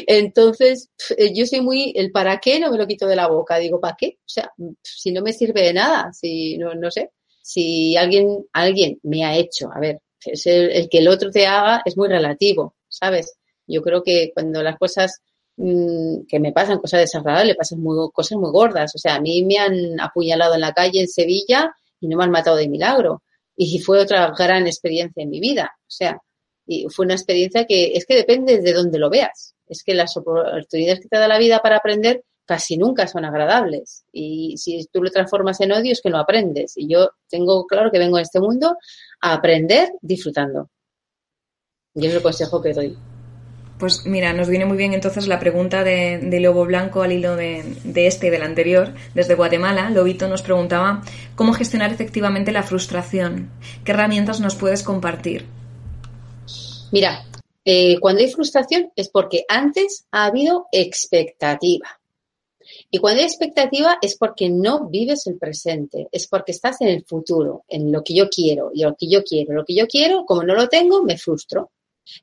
Entonces, yo soy muy, el para qué no me lo quito de la boca. Digo, ¿para qué? O sea, si no me sirve de nada, si no, no sé, si alguien, alguien me ha hecho, a ver, el, que el otro te haga es muy relativo, ¿sabes? Yo creo que cuando las cosas mmm, que me pasan, cosas desagradables, pasan muy, cosas muy gordas. O sea, a mí me han apuñalado en la calle en Sevilla y no me han matado de milagro. Y fue otra gran experiencia en mi vida. O sea, y fue una experiencia que es que depende de dónde lo veas. Es que las oportunidades que te da la vida para aprender casi nunca son agradables. Y si tú lo transformas en odio es que no aprendes. Y yo tengo claro que vengo a este mundo a aprender disfrutando. Y es el consejo que doy. Pues mira, nos viene muy bien entonces la pregunta de, Lobo Blanco al hilo de, de, este y del anterior. Desde Guatemala, Lobito nos preguntaba cómo gestionar efectivamente la frustración. ¿Qué herramientas nos puedes compartir? Mira, eh, cuando hay frustración es porque antes ha habido expectativa. Y cuando hay expectativa es porque no vives el presente, es porque estás en el futuro, en lo que yo quiero, y lo que yo quiero, lo que yo quiero, como no lo tengo, me frustro.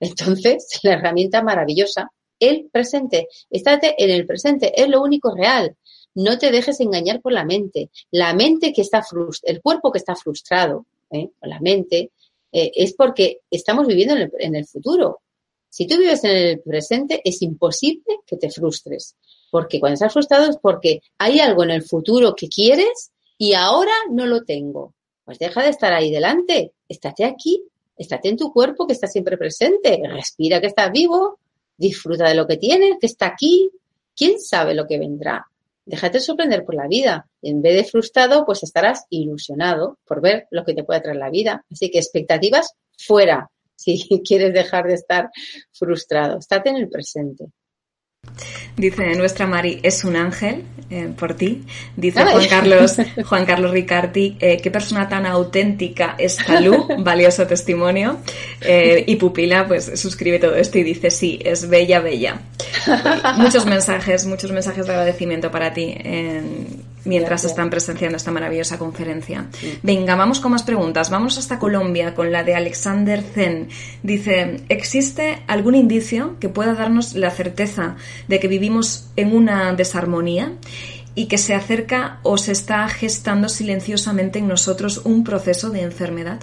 Entonces, la herramienta maravillosa, el presente. Estate en el presente, es lo único real. No te dejes engañar por la mente. La mente que está frustrada, el cuerpo que está frustrado, ¿eh? la mente, eh, es porque estamos viviendo en el, en el futuro. Si tú vives en el presente, es imposible que te frustres. Porque cuando estás frustrado es porque hay algo en el futuro que quieres y ahora no lo tengo. Pues deja de estar ahí delante. Estate aquí estate en tu cuerpo que está siempre presente, respira que estás vivo, disfruta de lo que tienes, que está aquí, quién sabe lo que vendrá. Déjate sorprender por la vida. En vez de frustrado, pues estarás ilusionado por ver lo que te puede traer la vida. Así que expectativas fuera si quieres dejar de estar frustrado. Estate en el presente. Dice nuestra Mari, es un ángel eh, por ti. Dice Juan Carlos, Juan Carlos Ricardi, eh, qué persona tan auténtica es Calú, valioso testimonio. Eh, y Pupila, pues suscribe todo esto y dice, sí, es bella, bella. muchos mensajes, muchos mensajes de agradecimiento para ti mientras están presenciando esta maravillosa conferencia. Venga, vamos con más preguntas. Vamos hasta Colombia con la de Alexander Zen. Dice, ¿existe algún indicio que pueda darnos la certeza de que vivimos en una desarmonía y que se acerca o se está gestando silenciosamente en nosotros un proceso de enfermedad?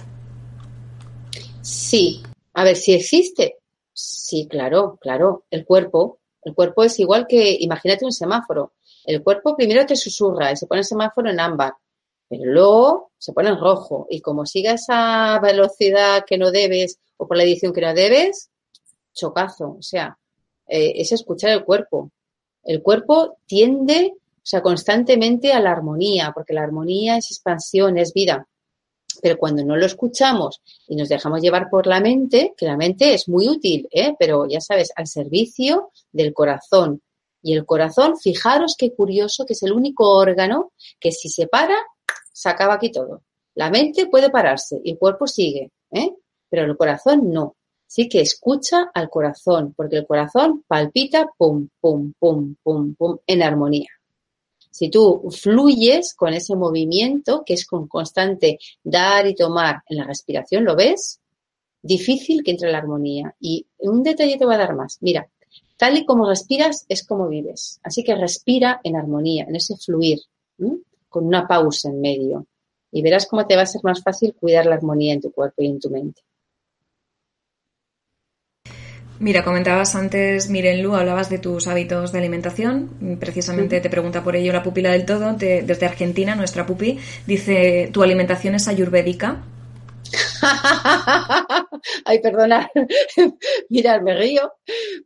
Sí, a ver si existe. Sí, claro, claro. El cuerpo, el cuerpo es igual que, imagínate un semáforo. El cuerpo primero te susurra y se pone el semáforo en ámbar, pero luego se pone en rojo. Y como siga esa velocidad que no debes o por la edición que no debes, chocazo. O sea, eh, es escuchar el cuerpo. El cuerpo tiende, o sea, constantemente a la armonía, porque la armonía es expansión, es vida. Pero cuando no lo escuchamos y nos dejamos llevar por la mente, que la mente es muy útil, ¿eh? pero ya sabes, al servicio del corazón. Y el corazón, fijaros qué curioso, que es el único órgano que si se para, se acaba aquí todo. La mente puede pararse y el cuerpo sigue, ¿eh? pero el corazón no. Sí que escucha al corazón, porque el corazón palpita pum, pum, pum, pum, pum, en armonía. Si tú fluyes con ese movimiento, que es con constante dar y tomar en la respiración, ¿lo ves? Difícil que entre la armonía. Y un detalle te va a dar más. Mira, tal y como respiras es como vives. Así que respira en armonía, en ese fluir, con una pausa en medio. Y verás cómo te va a ser más fácil cuidar la armonía en tu cuerpo y en tu mente. Mira, comentabas antes, Miren Lu, hablabas de tus hábitos de alimentación. Precisamente te pregunta por ello la pupila del todo, desde Argentina, nuestra pupi. Dice, ¿tu alimentación es ayurvédica? Ay, perdona. Mirad, me río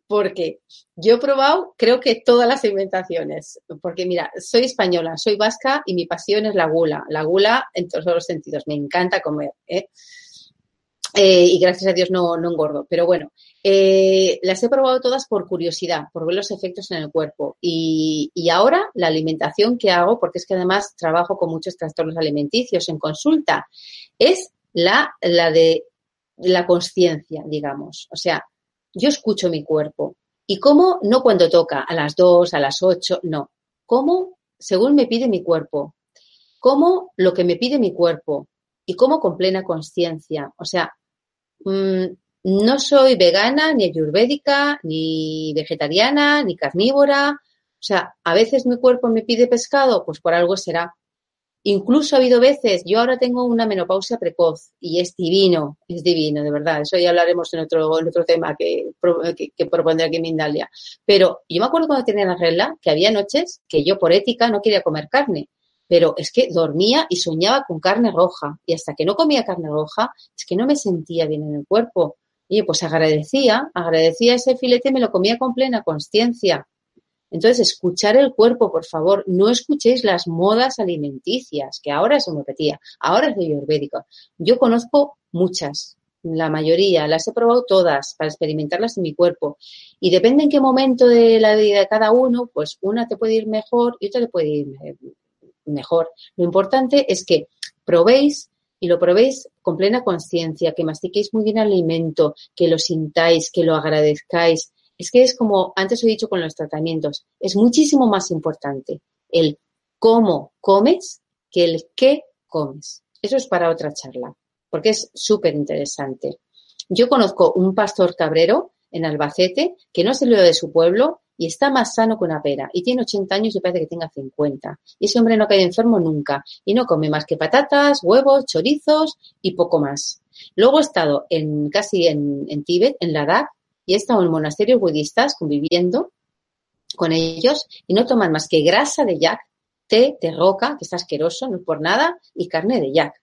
porque yo he probado, creo que todas las alimentaciones. Porque mira, soy española, soy vasca y mi pasión es la gula. La gula en todos los sentidos. Me encanta comer. ¿eh? Eh, y gracias a Dios no, no engordo. Pero bueno, eh, las he probado todas por curiosidad, por ver los efectos en el cuerpo. Y, ahora la alimentación que hago, porque es que además trabajo con muchos trastornos alimenticios en consulta, es la, la de la conciencia, digamos. O sea, yo escucho mi cuerpo. ¿Y cómo? No cuando toca, a las dos, a las ocho, no. ¿Cómo? Según me pide mi cuerpo. ¿Cómo lo que me pide mi cuerpo? Y cómo con plena conciencia. O sea, Mm, no soy vegana, ni ayurvédica, ni vegetariana, ni carnívora. O sea, a veces mi cuerpo me pide pescado, pues por algo será. Incluso ha habido veces, yo ahora tengo una menopausia precoz y es divino, es divino, de verdad. Eso ya hablaremos en otro, en otro tema que, que, propondré aquí en Mindalia. Pero yo me acuerdo cuando tenía la regla que había noches que yo por ética no quería comer carne pero es que dormía y soñaba con carne roja y hasta que no comía carne roja es que no me sentía bien en el cuerpo. Y pues agradecía, agradecía ese filete me lo comía con plena conciencia. Entonces, escuchar el cuerpo, por favor, no escuchéis las modas alimenticias, que ahora es homeopatía, ahora es ayurvédico. Yo conozco muchas, la mayoría, las he probado todas para experimentarlas en mi cuerpo. Y depende en qué momento de la vida de cada uno, pues una te puede ir mejor y otra te puede ir mejor. Lo importante es que probéis y lo probéis con plena conciencia, que mastiquéis muy bien el alimento, que lo sintáis, que lo agradezcáis. Es que es como antes he dicho con los tratamientos, es muchísimo más importante el cómo comes que el qué comes. Eso es para otra charla, porque es súper interesante. Yo conozco un pastor cabrero en Albacete que no salió de su pueblo y está más sano que una pera y tiene 80 años y parece que tenga 50. Y ese hombre no cae enfermo nunca y no come más que patatas, huevos, chorizos y poco más. Luego he estado en, casi en, en Tíbet, en Ladakh, y estado en monasterios budistas conviviendo con ellos y no toman más que grasa de yak, té de roca, que está asqueroso, no es por nada, y carne de yak.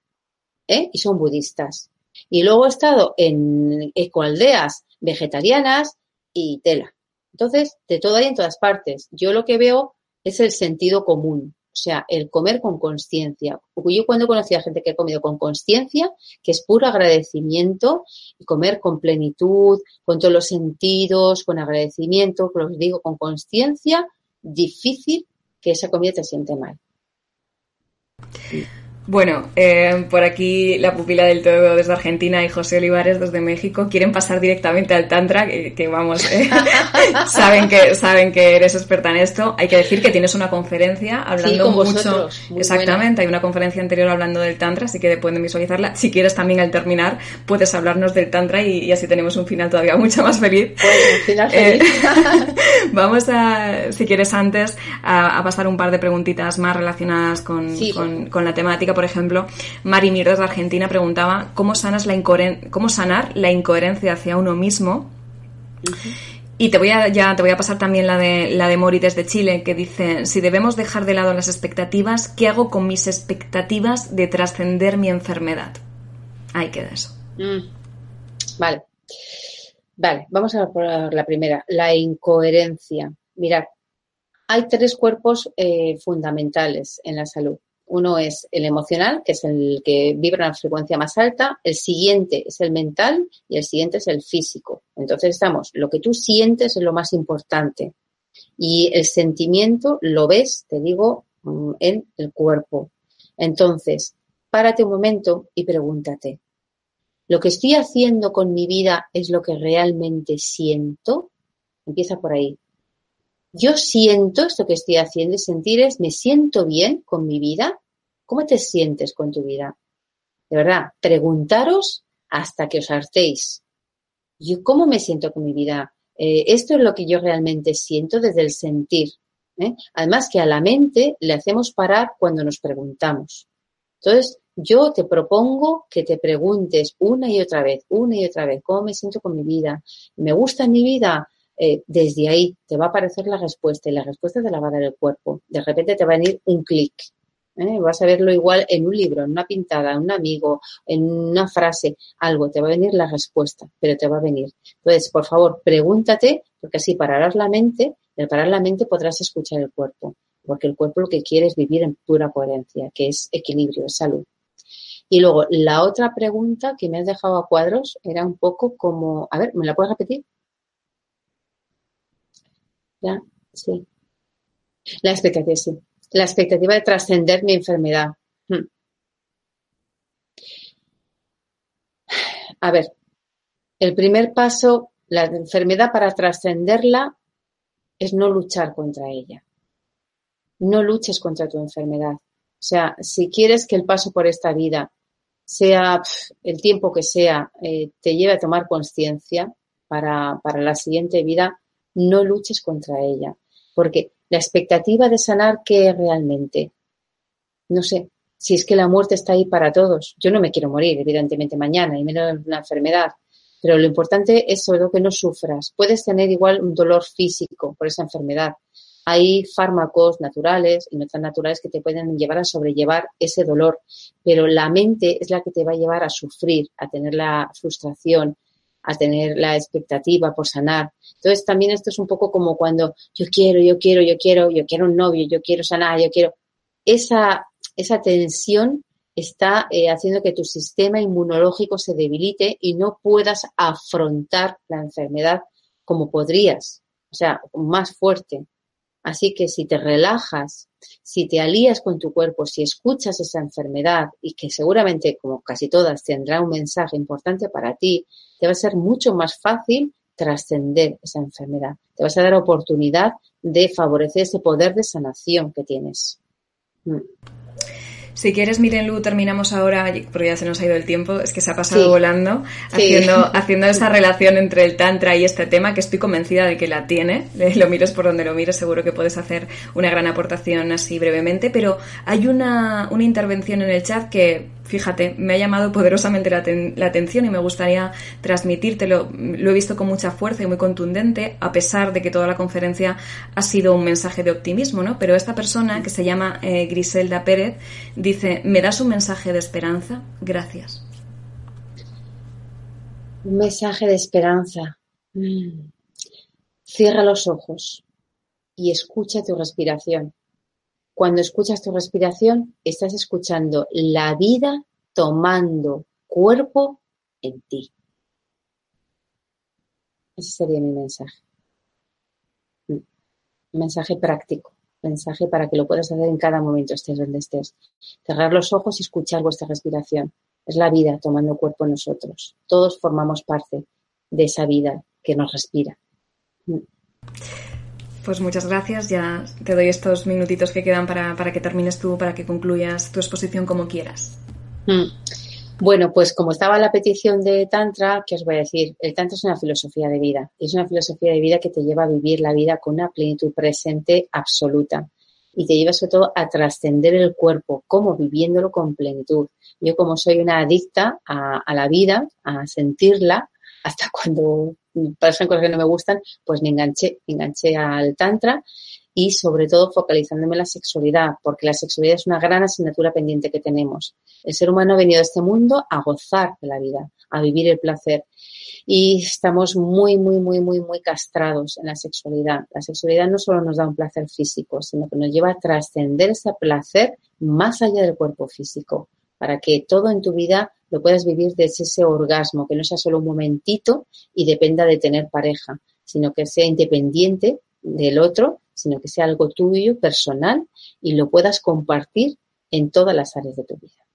¿eh? Y son budistas. Y luego he estado en ecoaldeas vegetarianas y tela. Entonces, de todo hay en todas partes. Yo lo que veo es el sentido común, o sea, el comer con conciencia. Yo cuando conocí a gente que ha comido con conciencia, que es puro agradecimiento, y comer con plenitud, con todos los sentidos, con agradecimiento, como os digo, con conciencia, difícil que esa comida te siente mal. Bueno, eh, por aquí la pupila del todo desde Argentina y José Olivares desde México quieren pasar directamente al Tantra, que, vamos, eh, saben, que, saben que eres experta en esto. Hay que decir que tienes una conferencia hablando mucho. Exactamente, hay una conferencia anterior hablando del Tantra, así que pueden visualizarla. Si quieres también al terminar, puedes hablarnos del Tantra y, así tenemos un final todavía mucho más feliz. final eh, feliz. vamos a, si quieres antes, a, pasar un par de preguntitas más relacionadas con, con la temática por ejemplo, Mari Mir de Argentina preguntaba cómo, sanas la cómo sanar la incoherencia hacia uno mismo. Y te voy a, ya te voy a pasar también la de, la de Mori desde Chile, que dice, si debemos dejar de lado las expectativas, ¿qué hago con mis expectativas de trascender mi enfermedad? Ahí queda eso. Mm. Vale. Vale, vamos a por la primera, la incoherencia. Mirad, hay tres cuerpos eh, fundamentales en la salud. Uno es el emocional, que es el que vibra a una frecuencia más alta. El siguiente es el mental y el siguiente es el físico. Entonces estamos, lo que tú sientes es lo más importante. Y el sentimiento lo ves, te digo, mm, en el cuerpo. Entonces, párate un momento y pregúntate, ¿Lo que estoy haciendo con mi vida es lo que realmente siento? Empieza por ahí. Yo siento esto que estoy haciendo y sentir es, ¿me siento bien con mi vida? ¿Cómo te sientes con tu vida? De verdad, preguntaros hasta que os hartéis. ¿Yo cómo me siento con mi vida? Eh, esto es lo que yo realmente siento desde el sentir. ¿eh? Además que a la mente le hacemos parar cuando nos preguntamos. Entonces, yo te propongo que te preguntes una y otra vez, una y otra vez, ¿cómo me siento con mi vida? ¿Me gusta mi vida? Eh, desde ahí te va a aparecer la respuesta y la respuesta te la va a dar el cuerpo. De repente te va a venir un clic. ¿Eh? Vas a verlo igual en un libro, en una pintada, en un amigo, en una frase, algo. Te va a venir la respuesta, pero te va a venir. Entonces, por favor, pregúntate, porque así pararás la mente y al parar la mente podrás escuchar el cuerpo. Porque el cuerpo lo que quiere es vivir en pura coherencia, que es equilibrio, es salud. Y luego, la otra pregunta que me has dejado a cuadros era un poco como, a ver, ¿me la puedes repetir? Ya, sí. La expectativa, sí. La expectativa de trascender mi enfermedad. Hmm. A ver, el primer paso, la enfermedad para trascenderla es no luchar contra ella. No luches contra tu enfermedad. O sea, si quieres que el paso por esta vida, sea el tiempo que sea, eh, te lleve a tomar conciencia para, para la siguiente vida, no luches contra ella. Porque la expectativa de sanar, ¿qué realmente? No sé, si es que la muerte está ahí para todos. Yo no me quiero morir, evidentemente, mañana, y menos una enfermedad. Pero lo importante es sobre que no sufras. Puedes tener igual un dolor físico por esa enfermedad. Hay fármacos naturales y no tan naturales que te pueden llevar a sobrellevar ese dolor, pero la mente es la que te va a llevar a sufrir, a tener la frustración, a tener la expectativa por sanar. Entonces también esto es un poco como cuando yo quiero, yo quiero, yo quiero, yo quiero un novio, yo quiero sanar, yo quiero. Esa, esa tensión está eh, haciendo que tu sistema inmunológico se debilite y no puedas afrontar la enfermedad como podrías, o sea, más fuerte. Así que si te relajas, si te alías con tu cuerpo, si escuchas esa enfermedad y que seguramente, como casi todas, tendrá un mensaje importante para ti, te va a ser mucho más fácil trascender esa enfermedad. Te vas a dar oportunidad de favorecer ese poder de sanación que tienes. Mm. Si quieres, Miren terminamos ahora, porque ya se nos ha ido el tiempo, es que se ha pasado volando, haciendo, haciendo esa relación entre el Tantra y este tema, que estoy convencida de que la tiene. Lo mires por donde lo mires, seguro que puedes hacer una gran aportación así brevemente, pero hay una, una intervención en el chat que fíjate, me ha llamado poderosamente la, atención y me gustaría transmitírtelo. Lo he visto con mucha fuerza y muy contundente, a pesar de que toda la conferencia ha sido un mensaje de optimismo, ¿no? Pero esta persona, que se llama eh, Griselda Pérez, dice, ¿me das un mensaje de esperanza? Gracias. Un mensaje de esperanza. Mm. Cierra los ojos y escucha tu respiración. Cuando escuchas tu respiración, estás escuchando la vida tomando cuerpo en ti. Ese sería mi mensaje. Mm. mensaje práctico, mensaje para que lo puedas hacer en cada momento, estés donde estés. Cerrar los ojos y escuchar vuestra respiración. Es la vida tomando cuerpo en nosotros. Todos formamos parte de esa vida que nos respira. Pues muchas gracias. Ya te doy estos minutitos que quedan para, que termines tú, para que concluyas tu exposición como quieras. Mm. Bueno, pues como estaba la petición de Tantra, ¿qué os voy a decir? El Tantra es una filosofía de vida. Es una filosofía de vida que te lleva a vivir la vida con una plenitud presente absoluta. Y te lleva sobre todo a trascender el cuerpo, como viviéndolo con plenitud. Yo como soy una adicta a, a la vida, a sentirla, hasta cuando pasan cosas que no me gustan, pues me enganché, me enganché al tantra y sobre todo focalizándome en la sexualidad, porque la sexualidad es una gran asignatura pendiente que tenemos. El ser humano ha venido a este mundo a gozar de la vida, a vivir el placer. Y estamos muy, muy, muy, muy, muy castrados en la sexualidad. La sexualidad no solo nos da un placer físico, sino que nos lleva a trascender ese placer más allá del cuerpo físico, para que todo en tu vida lo puedas vivir desde ese orgasmo, que no sea solo un momentito y dependa de tener pareja, sino que sea independiente del otro, sino que sea algo tuyo, personal, y lo puedas compartir en todas las áreas de tu vida.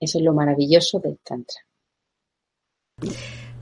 Eso es lo maravilloso del Tantra.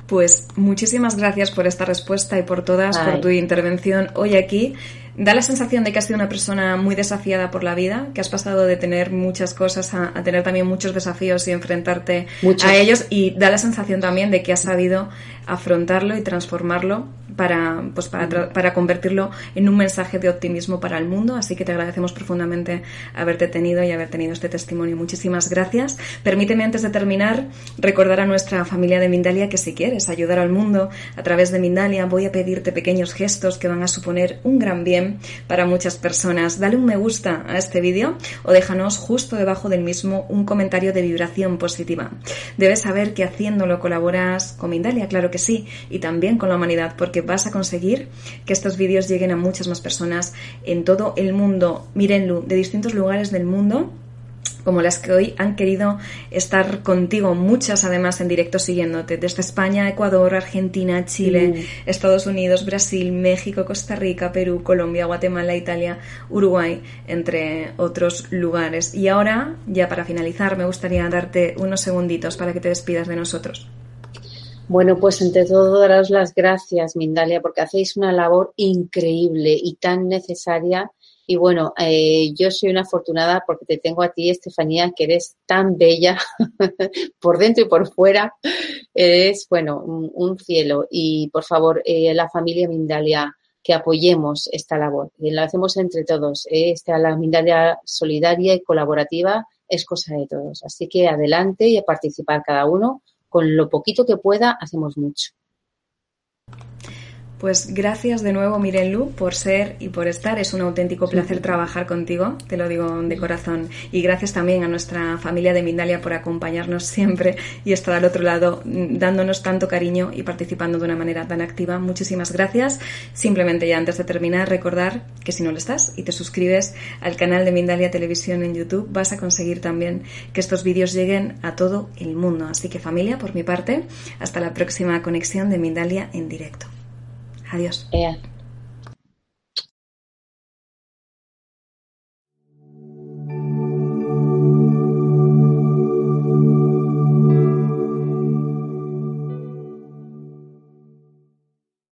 Pues muchísimas gracias por esta respuesta y por todas, por tu intervención hoy aquí. Da la sensación de que has sido una persona muy desafiada por la vida, que has pasado de tener muchas cosas a, tener también muchos desafíos y enfrentarte a ellos y da la sensación también de que has sabido afrontarlo y transformarlo para, pues para, para, convertirlo en un mensaje de optimismo para el mundo. Así que te agradecemos profundamente haberte tenido y haber tenido este testimonio. Muchísimas gracias. Permíteme antes de terminar recordar a nuestra familia de Mindalia que si quieres ayudar al mundo a través de Mindalia voy a pedirte pequeños gestos que van a suponer un gran bien para muchas personas. Dale un me gusta a este vídeo o déjanos justo debajo del mismo un comentario de vibración positiva. Debes saber que haciéndolo colaboras con Mindalia, claro que sí, y también con la humanidad porque vas a conseguir que estos vídeos lleguen a muchas más personas en todo el mundo. Mírenlo, de distintos lugares del mundo como las que hoy han querido estar contigo, muchas además en directo siguiéndote, desde España, Ecuador, Argentina, Chile, mm. Estados Unidos, Brasil, México, Costa Rica, Perú, Colombia, Guatemala, Italia, Uruguay, entre otros lugares. Y ahora, ya para finalizar, me gustaría darte unos segunditos para que te despidas de nosotros. Bueno, pues entre todo daros las gracias, Mindalia, porque hacéis una labor increíble y tan necesaria. Y bueno, eh, yo soy una afortunada porque te tengo a ti, Estefanía, que eres tan bella por dentro y por fuera. Eres, bueno, un, cielo. Y por favor, eh, la familia Mindalia, que apoyemos esta labor. Y la hacemos entre todos. Eh, esta, la Mindalia solidaria y colaborativa es cosa de todos. Así que adelante y a participar cada uno con lo poquito que pueda hacemos mucho. Pues gracias de nuevo, Mirenlu, por ser y por estar. Es un auténtico placer trabajar contigo, te lo digo de corazón. Y gracias también a nuestra familia de Mindalia por acompañarnos siempre y estar al otro lado mm, dándonos tanto cariño y participando de una manera tan activa. Muchísimas gracias. Simplemente ya antes de terminar, recordar que si no lo estás y te suscribes al canal de Mindalia Televisión en YouTube, vas a conseguir también que estos vídeos lleguen a todo el mundo. Así que familia, por mi parte, hasta la próxima conexión de Mindalia en directo. Adiós. Yeah.